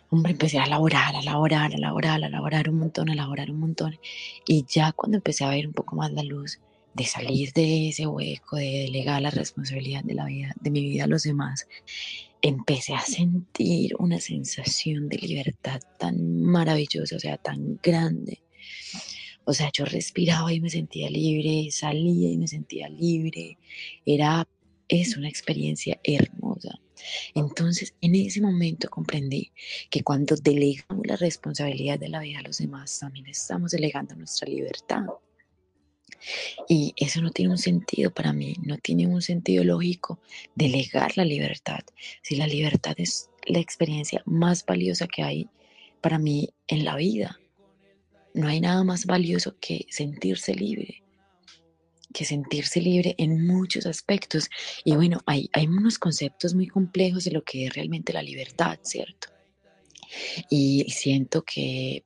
Hombre, empecé a laborar, a laborar, a laborar, a laborar un montón, a laborar un montón. Y ya cuando empecé a ver un poco más la luz, de salir de ese hueco, de delegar la responsabilidad de, la vida, de mi vida a los demás, empecé a sentir una sensación de libertad tan maravillosa, o sea, tan grande. O sea, yo respiraba y me sentía libre, salía y me sentía libre. Era, es una experiencia hermosa. Entonces, en ese momento comprendí que cuando delegamos la responsabilidad de la vida a los demás, también estamos delegando nuestra libertad. Y eso no tiene un sentido para mí, no tiene un sentido lógico delegar la libertad. Si la libertad es la experiencia más valiosa que hay para mí en la vida, no hay nada más valioso que sentirse libre, que sentirse libre en muchos aspectos. Y bueno, hay, hay unos conceptos muy complejos de lo que es realmente la libertad, ¿cierto? Y siento que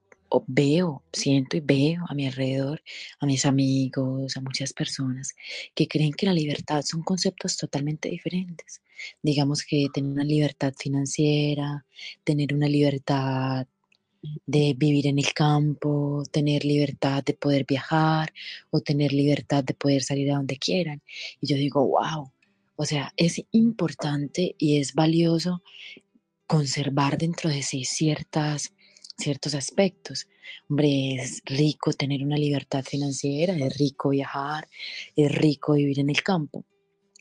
veo, siento y veo a mi alrededor, a mis amigos, a muchas personas que creen que la libertad son conceptos totalmente diferentes. Digamos que tener una libertad financiera, tener una libertad de vivir en el campo, tener libertad de poder viajar o tener libertad de poder salir a donde quieran. Y yo digo, wow, o sea, es importante y es valioso conservar dentro de sí ciertas ciertos aspectos. Hombre, es rico tener una libertad financiera, es rico viajar, es rico vivir en el campo.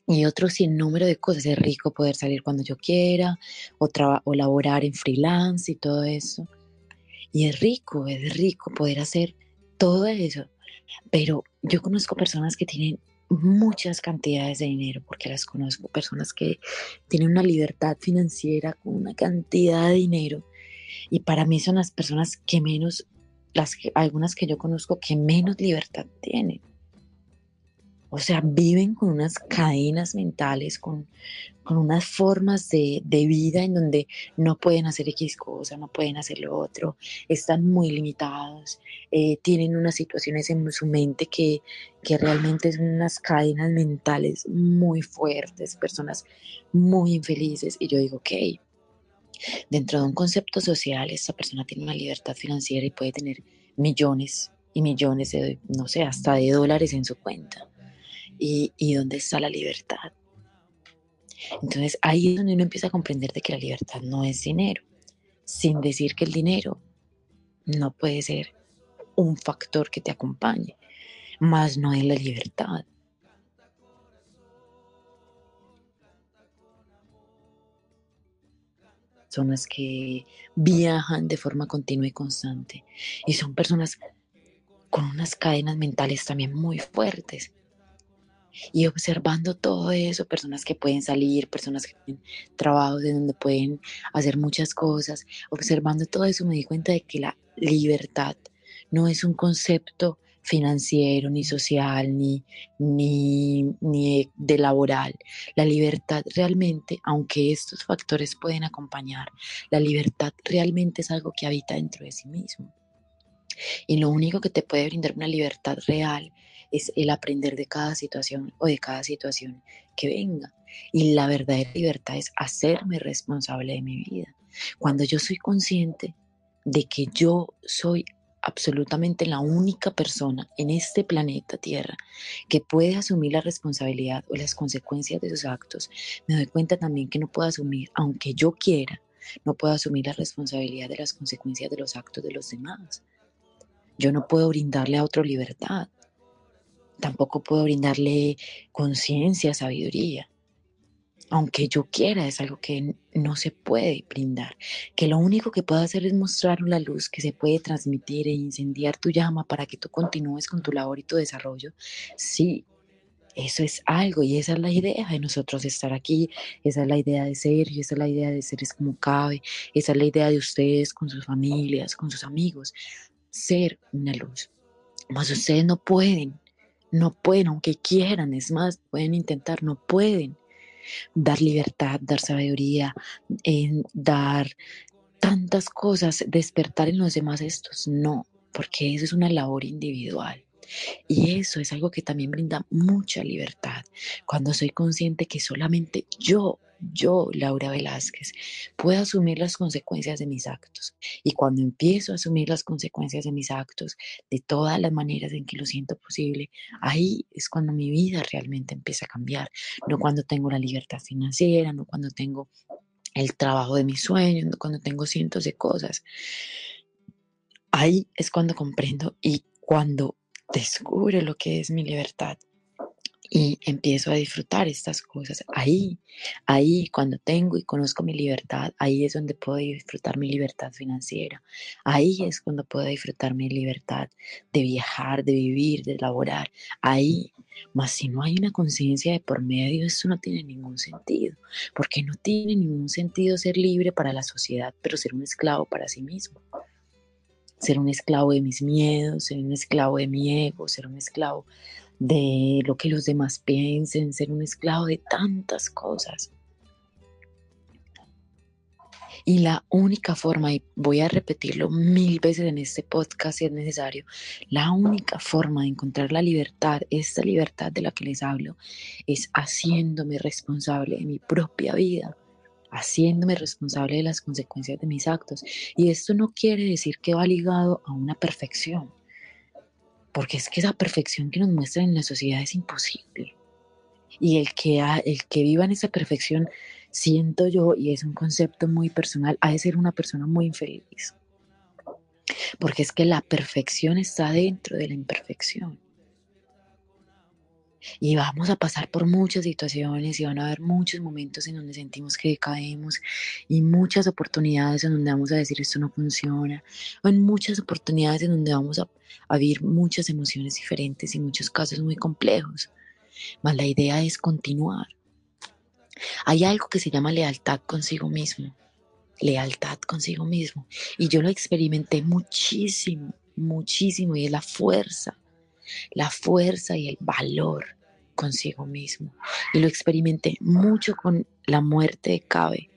Y otro sin número de cosas, es rico poder salir cuando yo quiera o, o laborar en freelance y todo eso. Y es rico, es rico poder hacer todo eso. Pero yo conozco personas que tienen muchas cantidades de dinero, porque las conozco, personas que tienen una libertad financiera con una cantidad de dinero y para mí son las personas que menos, las algunas que yo conozco que menos libertad tienen. O sea, viven con unas cadenas mentales, con, con unas formas de, de, vida en donde no pueden hacer X cosa, no pueden hacer lo otro, están muy limitados, eh, tienen unas situaciones en su mente que, que realmente son unas cadenas mentales muy fuertes, personas muy infelices. Y yo digo, ok, dentro de un concepto social, esta persona tiene una libertad financiera y puede tener millones y millones de, no sé, hasta de dólares en su cuenta y, dónde está la libertad. Entonces ahí es donde uno empieza a comprender de que la libertad no es dinero, sin decir que el dinero no puede ser un factor que te acompañe, más no es la libertad. Personas que viajan de forma continua y constante y son personas con unas cadenas mentales también muy fuertes. Y observando todo eso, personas que pueden salir, personas que tienen trabajos de donde pueden hacer muchas cosas, observando todo eso me di cuenta de que la libertad no es un concepto financiero, ni social, ni, ni, ni de laboral. La libertad realmente, aunque estos factores pueden acompañar, la libertad realmente es algo que habita dentro de sí mismo. Y lo único que te puede brindar una libertad real es el aprender de cada situación o de cada situación que venga. Y la verdadera libertad es hacerme responsable de mi vida. Cuando yo soy consciente de que yo soy absolutamente la única persona en este planeta Tierra que puede asumir la responsabilidad o las consecuencias de sus actos, me doy cuenta también que no puedo asumir, aunque yo quiera, no puedo asumir la responsabilidad de las consecuencias de los actos de los demás. Yo no puedo brindarle a otro libertad tampoco puedo brindarle conciencia, sabiduría. Aunque yo quiera, es algo que no se puede brindar. Que lo único que puedo hacer es mostrar la luz que se puede transmitir e incendiar tu llama para que tú continúes con tu labor y tu desarrollo. Sí, eso es algo y esa es la idea de nosotros estar aquí, esa es la idea de ser y esa es la idea de seres como cabe, esa es la idea de ustedes con sus familias, con sus amigos, ser una luz. Mas ustedes no pueden no pueden, aunque quieran, es más, pueden intentar, no pueden dar libertad, dar sabiduría, dar tantas cosas, despertar en los demás estos, no, porque eso es una labor individual. Y eso es algo que también brinda mucha libertad, cuando soy consciente que solamente yo yo, Laura Velázquez, puedo asumir las consecuencias de mis actos. Y cuando empiezo a asumir las consecuencias de mis actos de todas las maneras en que lo siento posible, ahí es cuando mi vida realmente empieza a cambiar. No cuando tengo la libertad financiera, no cuando tengo el trabajo de mis sueños, no cuando tengo cientos de cosas. Ahí es cuando comprendo y cuando descubro lo que es mi libertad y empiezo a disfrutar estas cosas. Ahí, ahí, cuando tengo y conozco mi libertad, ahí es donde puedo disfrutar mi libertad financiera. Ahí es cuando puedo disfrutar mi libertad de viajar, de vivir, de laborar. Ahí. Mas si no hay una conciencia de por medio, eso no tiene ningún sentido. Porque no tiene ningún sentido ser libre para la sociedad, pero ser un esclavo para sí mismo ser un esclavo de mis miedos, ser un esclavo de mi ego, ser un esclavo de lo que los demás piensen, ser un esclavo de tantas cosas. Y la única forma, y voy a repetirlo mil veces en este podcast si es necesario, la única forma de encontrar la libertad, esta libertad de la que les hablo, es haciéndome responsable de mi propia vida, haciéndome responsable de las consecuencias de mis actos. Y esto no quiere decir que va ligado a una perfección porque es que esa perfección que nos muestran en la sociedad es imposible. Y el que, el que viva en esa perfección, siento yo, y es un concepto muy personal, ha de ser una persona muy infeliz. Porque es que la perfección está dentro de la imperfección. Y vamos a pasar por muchas situaciones y van a haber muchos momentos en donde sentimos que caemos y muchas oportunidades en donde vamos a decir esto no funciona, o en muchas oportunidades en donde vamos a, a vivir muchas emociones diferentes y muchos casos muy complejos. Mas la idea es continuar. Hay algo que se llama lealtad consigo mismo, lealtad consigo mismo. Y yo lo experimenté muchísimo, muchísimo y es la fuerza la fuerza y el valor consigo mismo. Y lo experimenté mucho con la muerte de Cabe,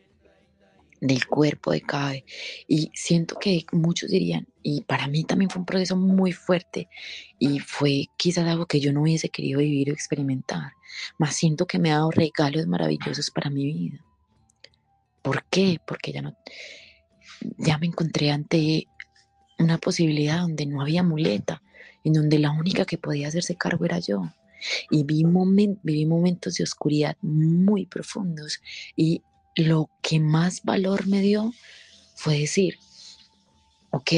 del cuerpo de Cabe. Y siento que muchos dirían, y para mí también fue un proceso muy fuerte y fue quizás algo que yo no hubiese querido vivir o experimentar, más siento que me ha dado regalos maravillosos para mi vida. ¿Por qué? Porque ya no, ya me encontré ante una posibilidad donde no había muleta, en donde la única que podía hacerse cargo era yo. Y vi, viví momentos de oscuridad muy profundos y lo que más valor me dio fue decir, ok,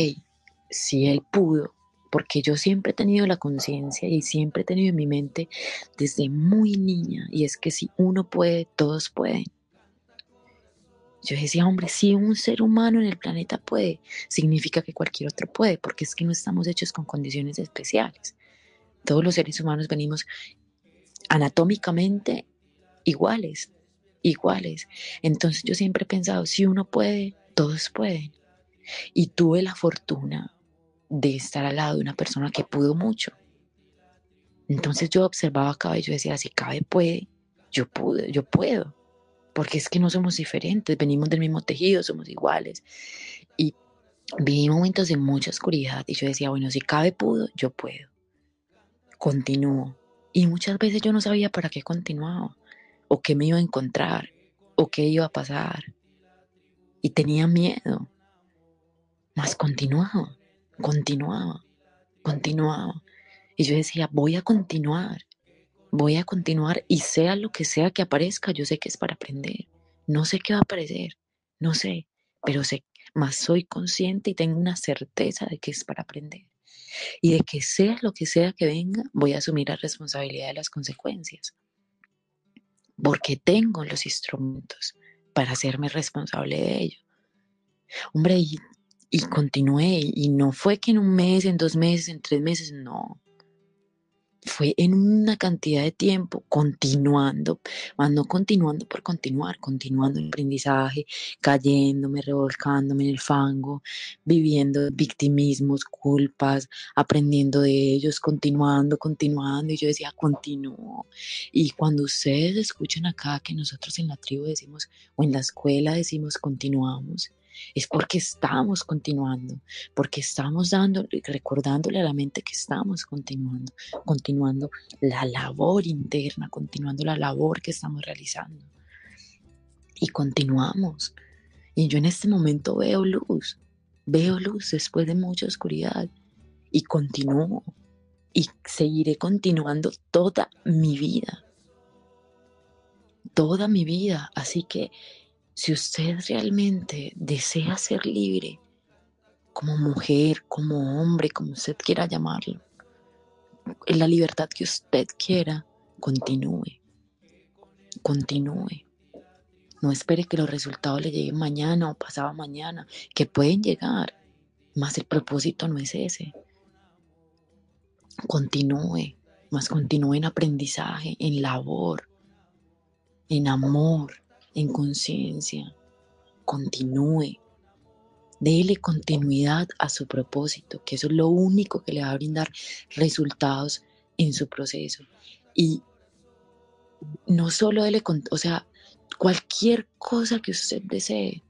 si él pudo, porque yo siempre he tenido la conciencia y siempre he tenido en mi mente desde muy niña, y es que si uno puede, todos pueden. Yo decía, hombre, si un ser humano en el planeta puede, significa que cualquier otro puede, porque es que no estamos hechos con condiciones especiales. Todos los seres humanos venimos anatómicamente iguales, iguales. Entonces yo siempre he pensado, si uno puede, todos pueden. Y tuve la fortuna de estar al lado de una persona que pudo mucho. Entonces yo observaba a Cabe y yo decía, si Cabe puede, yo pude, yo puedo porque es que no somos diferentes, venimos del mismo tejido, somos iguales. Y viví momentos de mucha oscuridad y yo decía, bueno, si cabe pudo, yo puedo. Continúo. Y muchas veces yo no sabía para qué continuaba, o qué me iba a encontrar, o qué iba a pasar. Y tenía miedo. Más continuaba, continuaba, continuaba. Y yo decía, voy a continuar voy a continuar y sea lo que sea que aparezca, yo sé que es para aprender. No sé qué va a aparecer, no sé, pero sé, más soy consciente y tengo una certeza de que es para aprender. Y de que sea lo que sea que venga, voy a asumir la responsabilidad de las consecuencias. Porque tengo los instrumentos para hacerme responsable de ello. Hombre, y, y continué, y no fue que en un mes, en dos meses, en tres meses, no fue en una cantidad de tiempo continuando, más no continuando por continuar, continuando el aprendizaje, cayéndome, revolcándome en el fango, viviendo victimismos, culpas, aprendiendo de ellos, continuando, continuando. Y yo decía, continúo. Y cuando ustedes escuchan acá que nosotros en la tribu decimos, o en la escuela decimos, continuamos, es porque estamos continuando, porque estamos dando, recordándole a la mente que estamos continuando, continuando la labor interna, continuando la labor que estamos realizando. Y continuamos. Y yo en este momento veo luz, veo luz después de mucha oscuridad y continúo y seguiré continuando toda mi vida. Toda mi vida. Así que si usted realmente desea ser libre, como mujer, como hombre, como usted quiera llamarlo, en la libertad que usted quiera, continúe. Continúe. No espere que los resultados le lleguen mañana o pasado mañana, que pueden llegar, más el propósito no es ese. Continúe, más continúe en aprendizaje, en labor, en amor, en conciencia, continúe, déle continuidad a su propósito, que eso es lo único que le va a brindar resultados en su proceso. Y no solo dele, o sea, cualquier cosa que usted desee,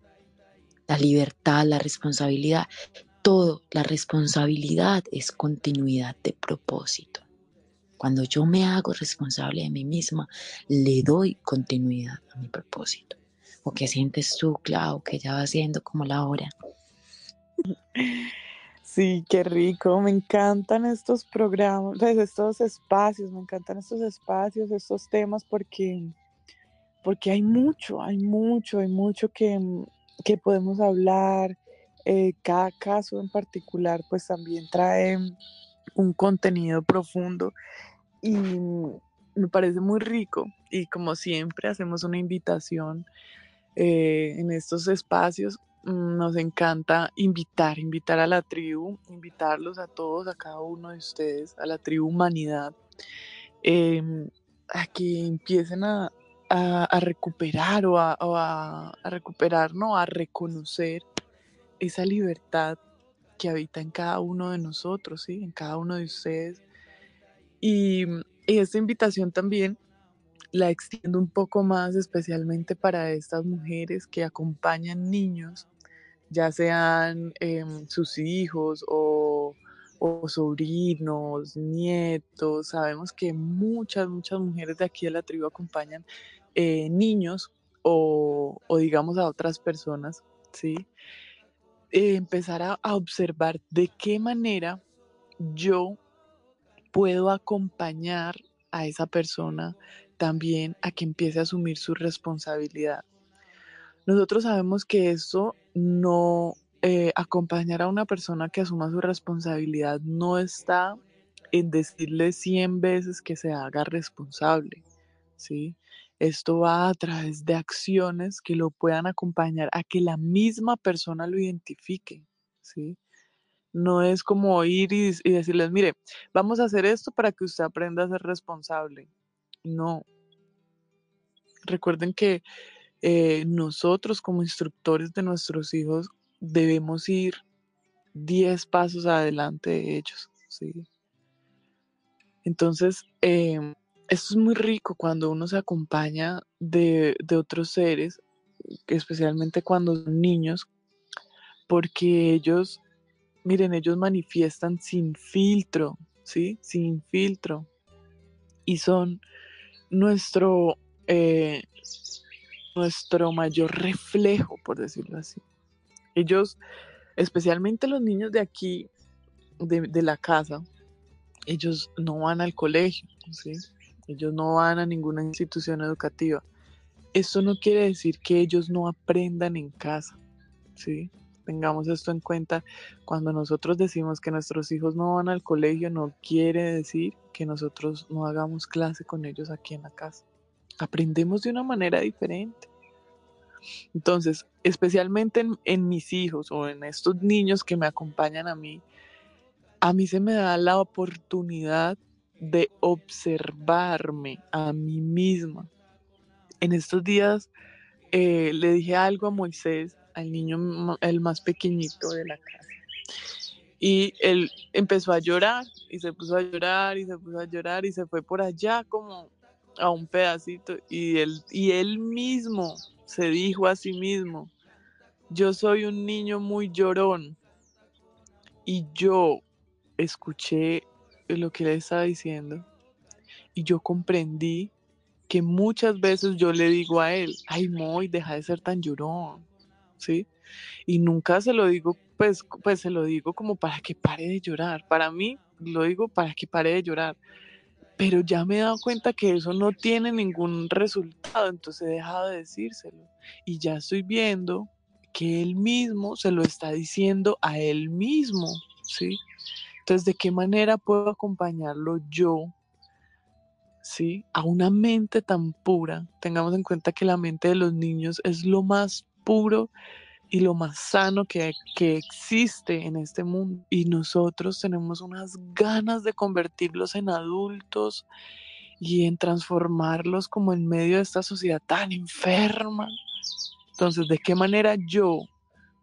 la libertad, la responsabilidad, todo, la responsabilidad es continuidad de propósito. Cuando yo me hago responsable de mí misma, le doy continuidad a mi propósito. ¿O qué sientes tú, Clau, que ya va siendo como la hora? Sí, qué rico. Me encantan estos programas, pues, estos espacios, me encantan estos espacios, estos temas, porque, porque hay mucho, hay mucho, hay mucho que, que podemos hablar. Eh, cada caso en particular, pues también trae un contenido profundo y me parece muy rico y como siempre hacemos una invitación eh, en estos espacios. Mm, nos encanta invitar, invitar a la tribu, invitarlos a todos, a cada uno de ustedes, a la tribu humanidad, em, a que empiecen a, recuperar o, a, a, recuperar, no, a reconocer esa libertad que habita en cada uno de nosotros, ¿sí? en cada uno de ustedes. Y, Y esta invitación también la extiendo un poco más, especialmente para estas mujeres que acompañan niños, ya sean em, sus hijos o, o, sobrinos, nietos. Sabemos que muchas, muchas mujeres de aquí de la tribu acompañan eh, niños o, digamos a otras personas, ¿sí? Eh, empezar a, observar de qué manera yo puedo acompañar a esa persona también a que empiece a asumir su responsabilidad. Nosotros sabemos que eso no, eh, acompañar a una persona que asuma su responsabilidad no está en decirle 100 veces que se haga responsable, ¿sí? Esto va a través de acciones que lo puedan acompañar a que la misma persona lo identifique, ¿sí? No es como ir y, decirles, mire, vamos a hacer esto para que usted aprenda a ser responsable. No. Recuerden que eh, nosotros como instructores de nuestros hijos debemos ir 10 pasos adelante de ellos, ¿sí? Entonces, eh, esto es muy rico cuando uno se acompaña de, de otros seres, especialmente cuando son niños, porque ellos, miren, ellos manifiestan sin filtro, ¿sí? Sin filtro. Y son nuestro, eh, nuestro mayor reflejo, por decirlo así. Ellos, especialmente los niños de aquí, de, de la casa, ellos no van al colegio, ¿sí? Ellos no van a ninguna institución educativa. Esto no quiere decir que ellos no aprendan en casa, ¿sí? Tengamos esto en cuenta. Cuando nosotros decimos que nuestros hijos no van al colegio, no quiere decir que nosotros no hagamos clase con ellos aquí en la casa. Aprendemos de una manera diferente. Entonces, especialmente en, en, mis hijos o en estos niños que me acompañan a mí, a mí se me da la oportunidad de observarme a mí misma. En estos días eh, le dije algo a Moisés, al niño, el más pequeñito de la casa. Y él empezó a llorar y se puso a llorar y se puso a llorar y se fue por allá como a un pedacito y él, y él mismo se dijo a sí mismo, yo soy un niño muy llorón. Y yo escuché lo que le estaba diciendo y yo comprendí que muchas veces yo le digo a él, ay, Moy, deja de ser tan llorón, ¿sí? Y nunca se lo digo, pues, pues se lo digo como para que pare de llorar. Para mí, lo digo para que pare de llorar pero ya me he dado cuenta que eso no tiene ningún resultado, entonces he dejado de decírselo. Y ya estoy viendo que él mismo se lo está diciendo a él mismo, ¿sí? Entonces, ¿de qué manera puedo acompañarlo yo, ¿sí? A una mente tan pura. Tengamos en cuenta que la mente de los niños es lo más puro y lo más sano que, que, existe en este mundo. Y nosotros tenemos unas ganas de convertirlos en adultos y en transformarlos como en medio de esta sociedad tan enferma. Entonces, ¿de qué manera yo,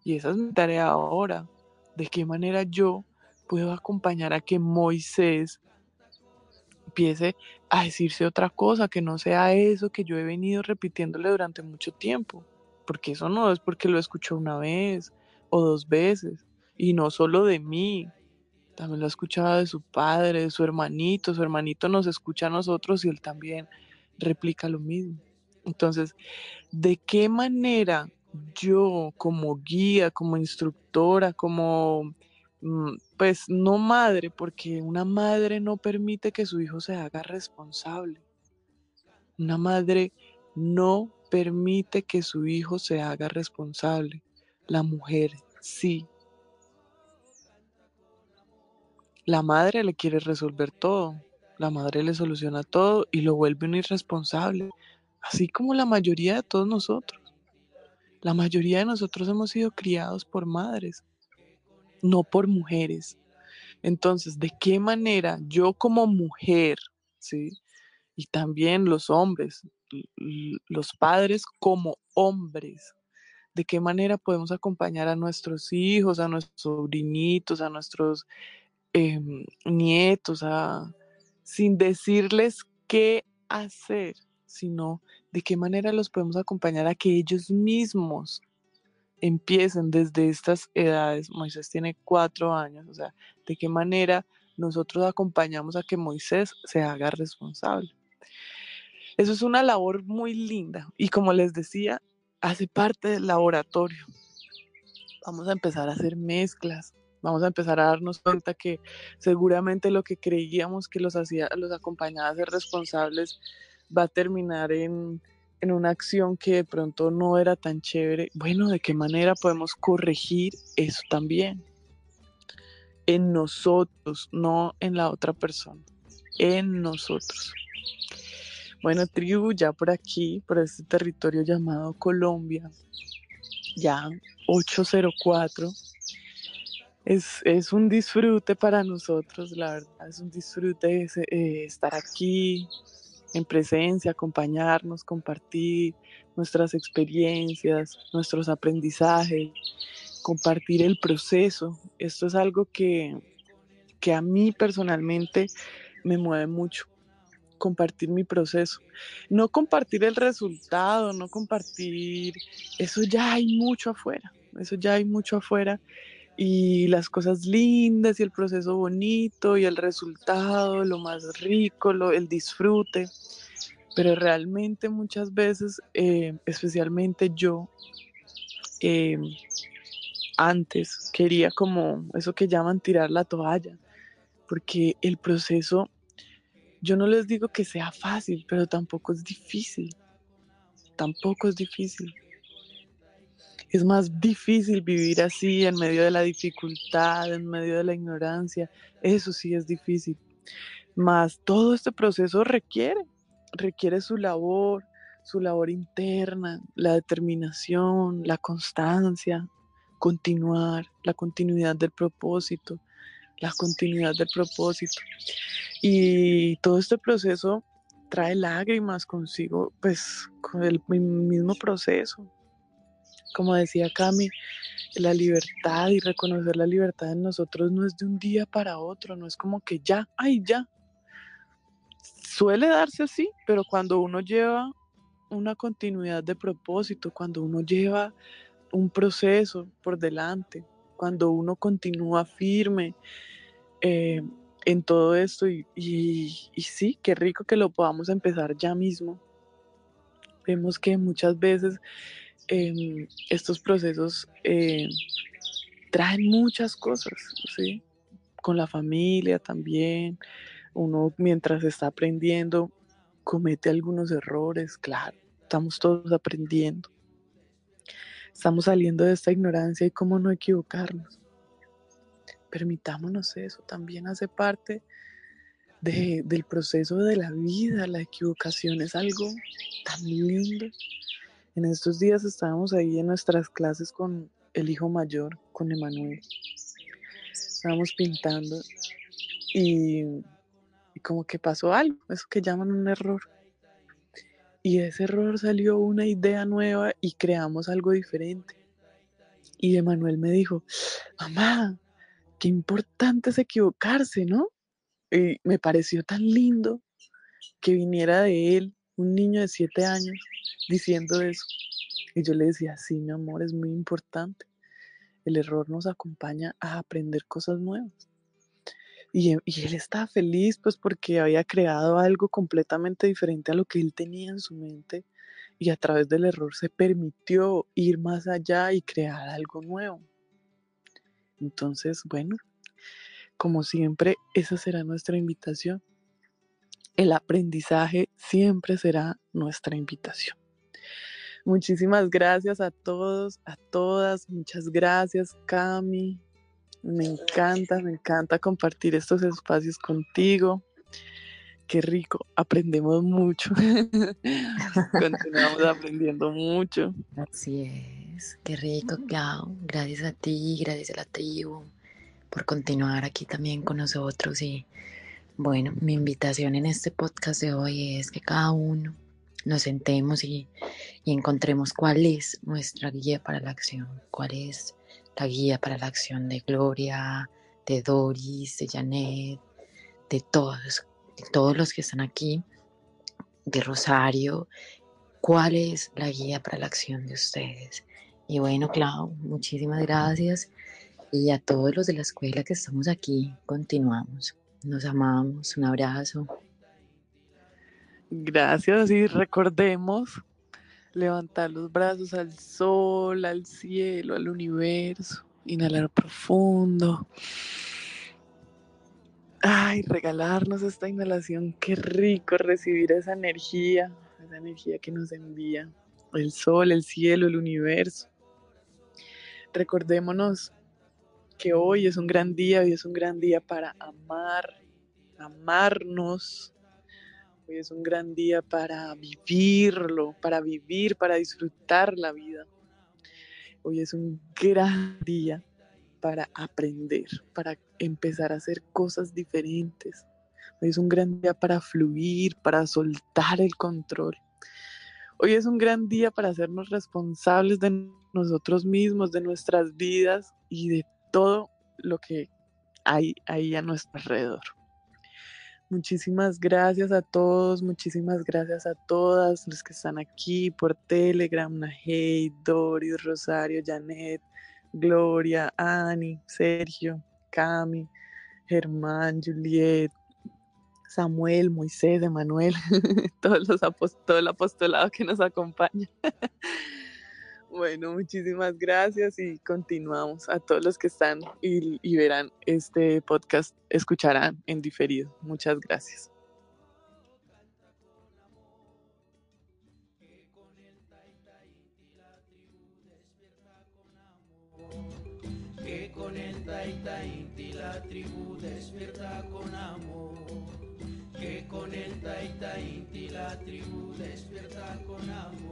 y esa es mi tarea ahora, de qué manera yo puedo acompañar a que Moisés empiece a decirse otra cosa, que no sea eso que yo he venido repitiéndole durante mucho tiempo? porque eso no es porque lo escuchó una vez o dos veces, y no solo de mí, también lo escuchaba de su padre, de su hermanito, su hermanito nos escucha a nosotros y él también replica lo mismo. Entonces, ¿de qué manera yo como guía, como instructora, como, pues no madre, porque una madre no permite que su hijo se haga responsable. Una madre no permite que su hijo se haga responsable. La mujer sí. La madre le quiere resolver todo. La madre le soluciona todo y lo vuelve un irresponsable. Así como la mayoría de todos nosotros. La mayoría de nosotros hemos sido criados por madres, no por mujeres. Entonces, ¿de qué manera yo como mujer, sí? Y también los hombres, los padres como hombres. De qué manera podemos acompañar a nuestros hijos, a nuestros sobrinitos, a nuestros eh, nietos, a, sin decirles qué hacer, sino de qué manera los podemos acompañar a que ellos mismos empiecen desde estas edades. Moisés tiene cuatro años, o sea, de qué manera nosotros acompañamos a que Moisés se haga responsable. Eso es una labor muy linda y como les decía, hace parte del laboratorio. Vamos a empezar a hacer mezclas, vamos a empezar a darnos cuenta que seguramente lo que creíamos que los hacía, los acompañaba a ser responsables va a terminar en, en una acción que de pronto no era tan chévere. Bueno, ¿de qué manera podemos corregir eso también? En nosotros, no en la otra persona, en nosotros. Bueno, tribu, ya por aquí, por este territorio llamado Colombia, ya 804 es, un disfrute para nosotros, la verdad, es un disfrute eh, estar aquí en presencia, acompañarnos, compartir nuestras experiencias, nuestros aprendizajes, compartir el proceso. Esto es algo que, que a mí personalmente me mueve mucho compartir mi proceso. No compartir el resultado, no compartir, eso ya hay mucho afuera, eso ya hay mucho afuera y las cosas lindas y el proceso bonito y el resultado, lo más rico, lo, el disfrute. Pero realmente muchas veces, eh, especialmente yo, eh, antes quería como eso que llaman tirar la toalla, porque el proceso, yo no les digo que sea fácil, pero tampoco es difícil, tampoco es difícil es más difícil vivir así en medio de la dificultad, en medio de la ignorancia. Eso sí es difícil. Más todo este proceso requiere, requiere su labor, su labor interna, la determinación, la constancia, continuar, la continuidad del propósito, la continuidad del propósito. Y todo este proceso trae lágrimas consigo, pues con el mismo proceso, como decía Cami, la libertad y reconocer la libertad en nosotros no es de un día para otro, no es como que ya, ay, ya. Suele darse así, pero cuando uno lleva una continuidad de propósito, cuando uno lleva un proceso por delante, cuando uno continúa firme eh, en todo esto y, y sí, qué rico que lo podamos empezar ya mismo. Vemos que muchas veces Em, estos procesos eh, traen muchas cosas, ¿sí? Con la familia también. Uno mientras está aprendiendo comete algunos errores, claro, estamos todos aprendiendo. Estamos saliendo de esta ignorancia y cómo no equivocarnos. Permitámonos eso, también hace parte del proceso de la vida. La equivocación es algo tan lindo en estos días estábamos ahí en nuestras clases con el hijo mayor, con Emanuel. Estábamos pintando y, como que pasó algo, eso que llaman un error. Y de ese error salió una idea nueva y creamos algo diferente. Y Emanuel me dijo, mamá, qué importante es equivocarse, ¿no? Y me pareció tan lindo que viniera de él, un niño de siete años, diciendo eso. Y yo le decía, sí, mi amor, es muy importante. El error nos acompaña a aprender cosas nuevas. Y, y, él estaba feliz pues porque había creado algo completamente diferente a lo que él tenía en su mente y a través del error se permitió ir más allá y crear algo nuevo. Entonces, bueno, como siempre, esa será nuestra invitación. El aprendizaje siempre será nuestra invitación. Muchísimas gracias a todos, a todas. Muchas gracias, Cami. Me encanta, me encanta compartir estos espacios contigo. Qué rico, aprendemos mucho. Continuamos aprendiendo mucho. Así es, qué rico, Clau. Gracias a ti, gracias a la por continuar aquí también con nosotros. Y bueno, mi invitación en este podcast de hoy es que cada uno nos sentemos y, encontremos cuál es nuestra guía para la acción, cuál es la guía para la acción de Gloria, de Doris, de Janet, de todos, todos los que están aquí de Rosario, cuál es la guía para la acción de ustedes. Y bueno, Clau, muchísimas gracias. Y a todos los de la escuela que estamos aquí, continuamos. Nos amamos. Un abrazo. Gracias y recordemos levantar los brazos al sol, al cielo, al universo. Inhalar profundo. Ay, regalarnos esta inhalación, qué rico recibir esa energía, esa energía que nos envía el sol, el cielo, el universo. Recordémonos hoy es un gran día, hoy es un gran día para amar, amarnos. Hoy es un gran día para vivirlo, para vivir, para disfrutar la vida. Hoy es un gran día para aprender, para empezar a hacer cosas diferentes. Hoy es un gran día para fluir, para soltar el control. Hoy es un gran día para hacernos responsables de nosotros mismos, de nuestras vidas y de todo lo que hay ahí a nuestro alrededor. Muchísimas gracias a todos, muchísimas gracias a todas los que están aquí por Telegram, Nahey, Doris, Rosario, Janet, Gloria, Ani, Sergio, Cami, Germán, Juliet, Samuel, Moisés, Emanuel, todos los todo el apostolado que nos acompaña. Bueno, muchísimas gracias y continuamos a todos los que están y, verán este podcast, escucharán en diferido. Muchas gracias. Taita Inti la tribu con amor. Que con el Taita Inti la tribu con amor.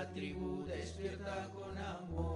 la tribu despierta con amor.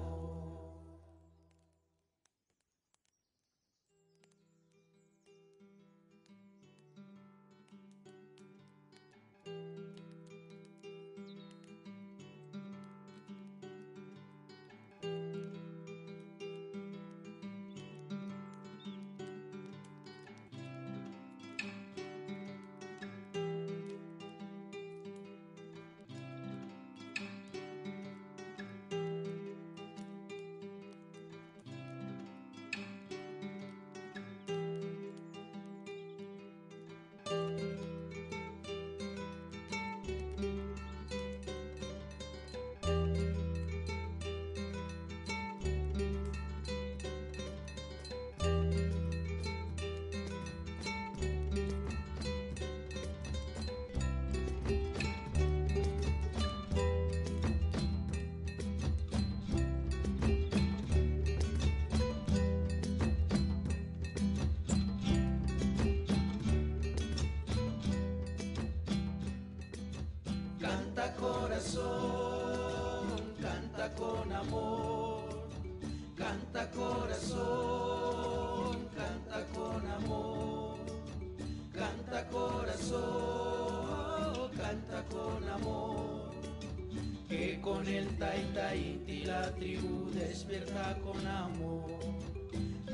Que con el taita inti la tribu despierta con amor,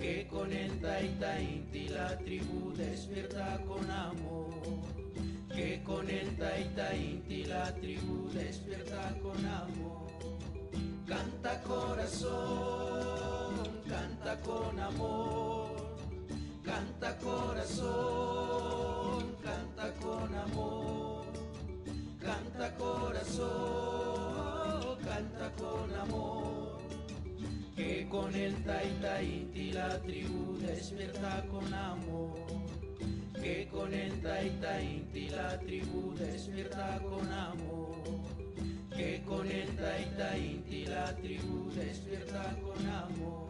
que con el taita inti la tribu despierta con amor. Que con el Taita Inti la tribu despierta con amor. Canta corazón, canta con amor, canta corazón, canta con amor, canta corazón, canta con amor. Que con el Taita Inti la tribu despierta con amor que con el Taita Inti la tribu despierta con amor. Que con el Taita Inti la tribu despierta con amor.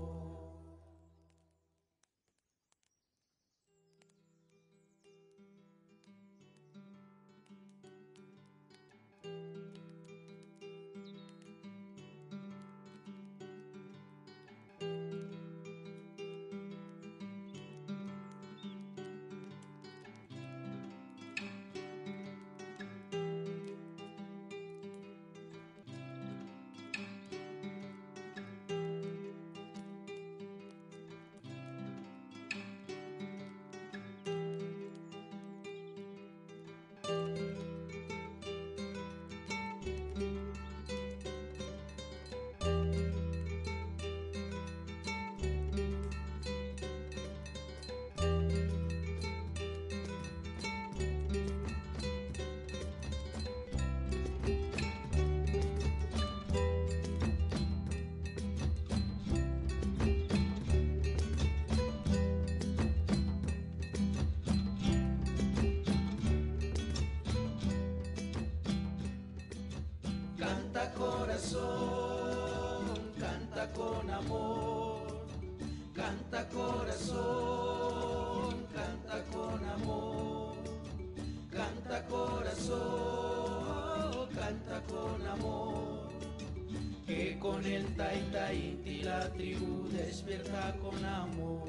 Taita inti la tribu despierta con amor,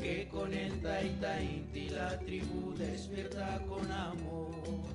que con el taita la tribu despierta con amor.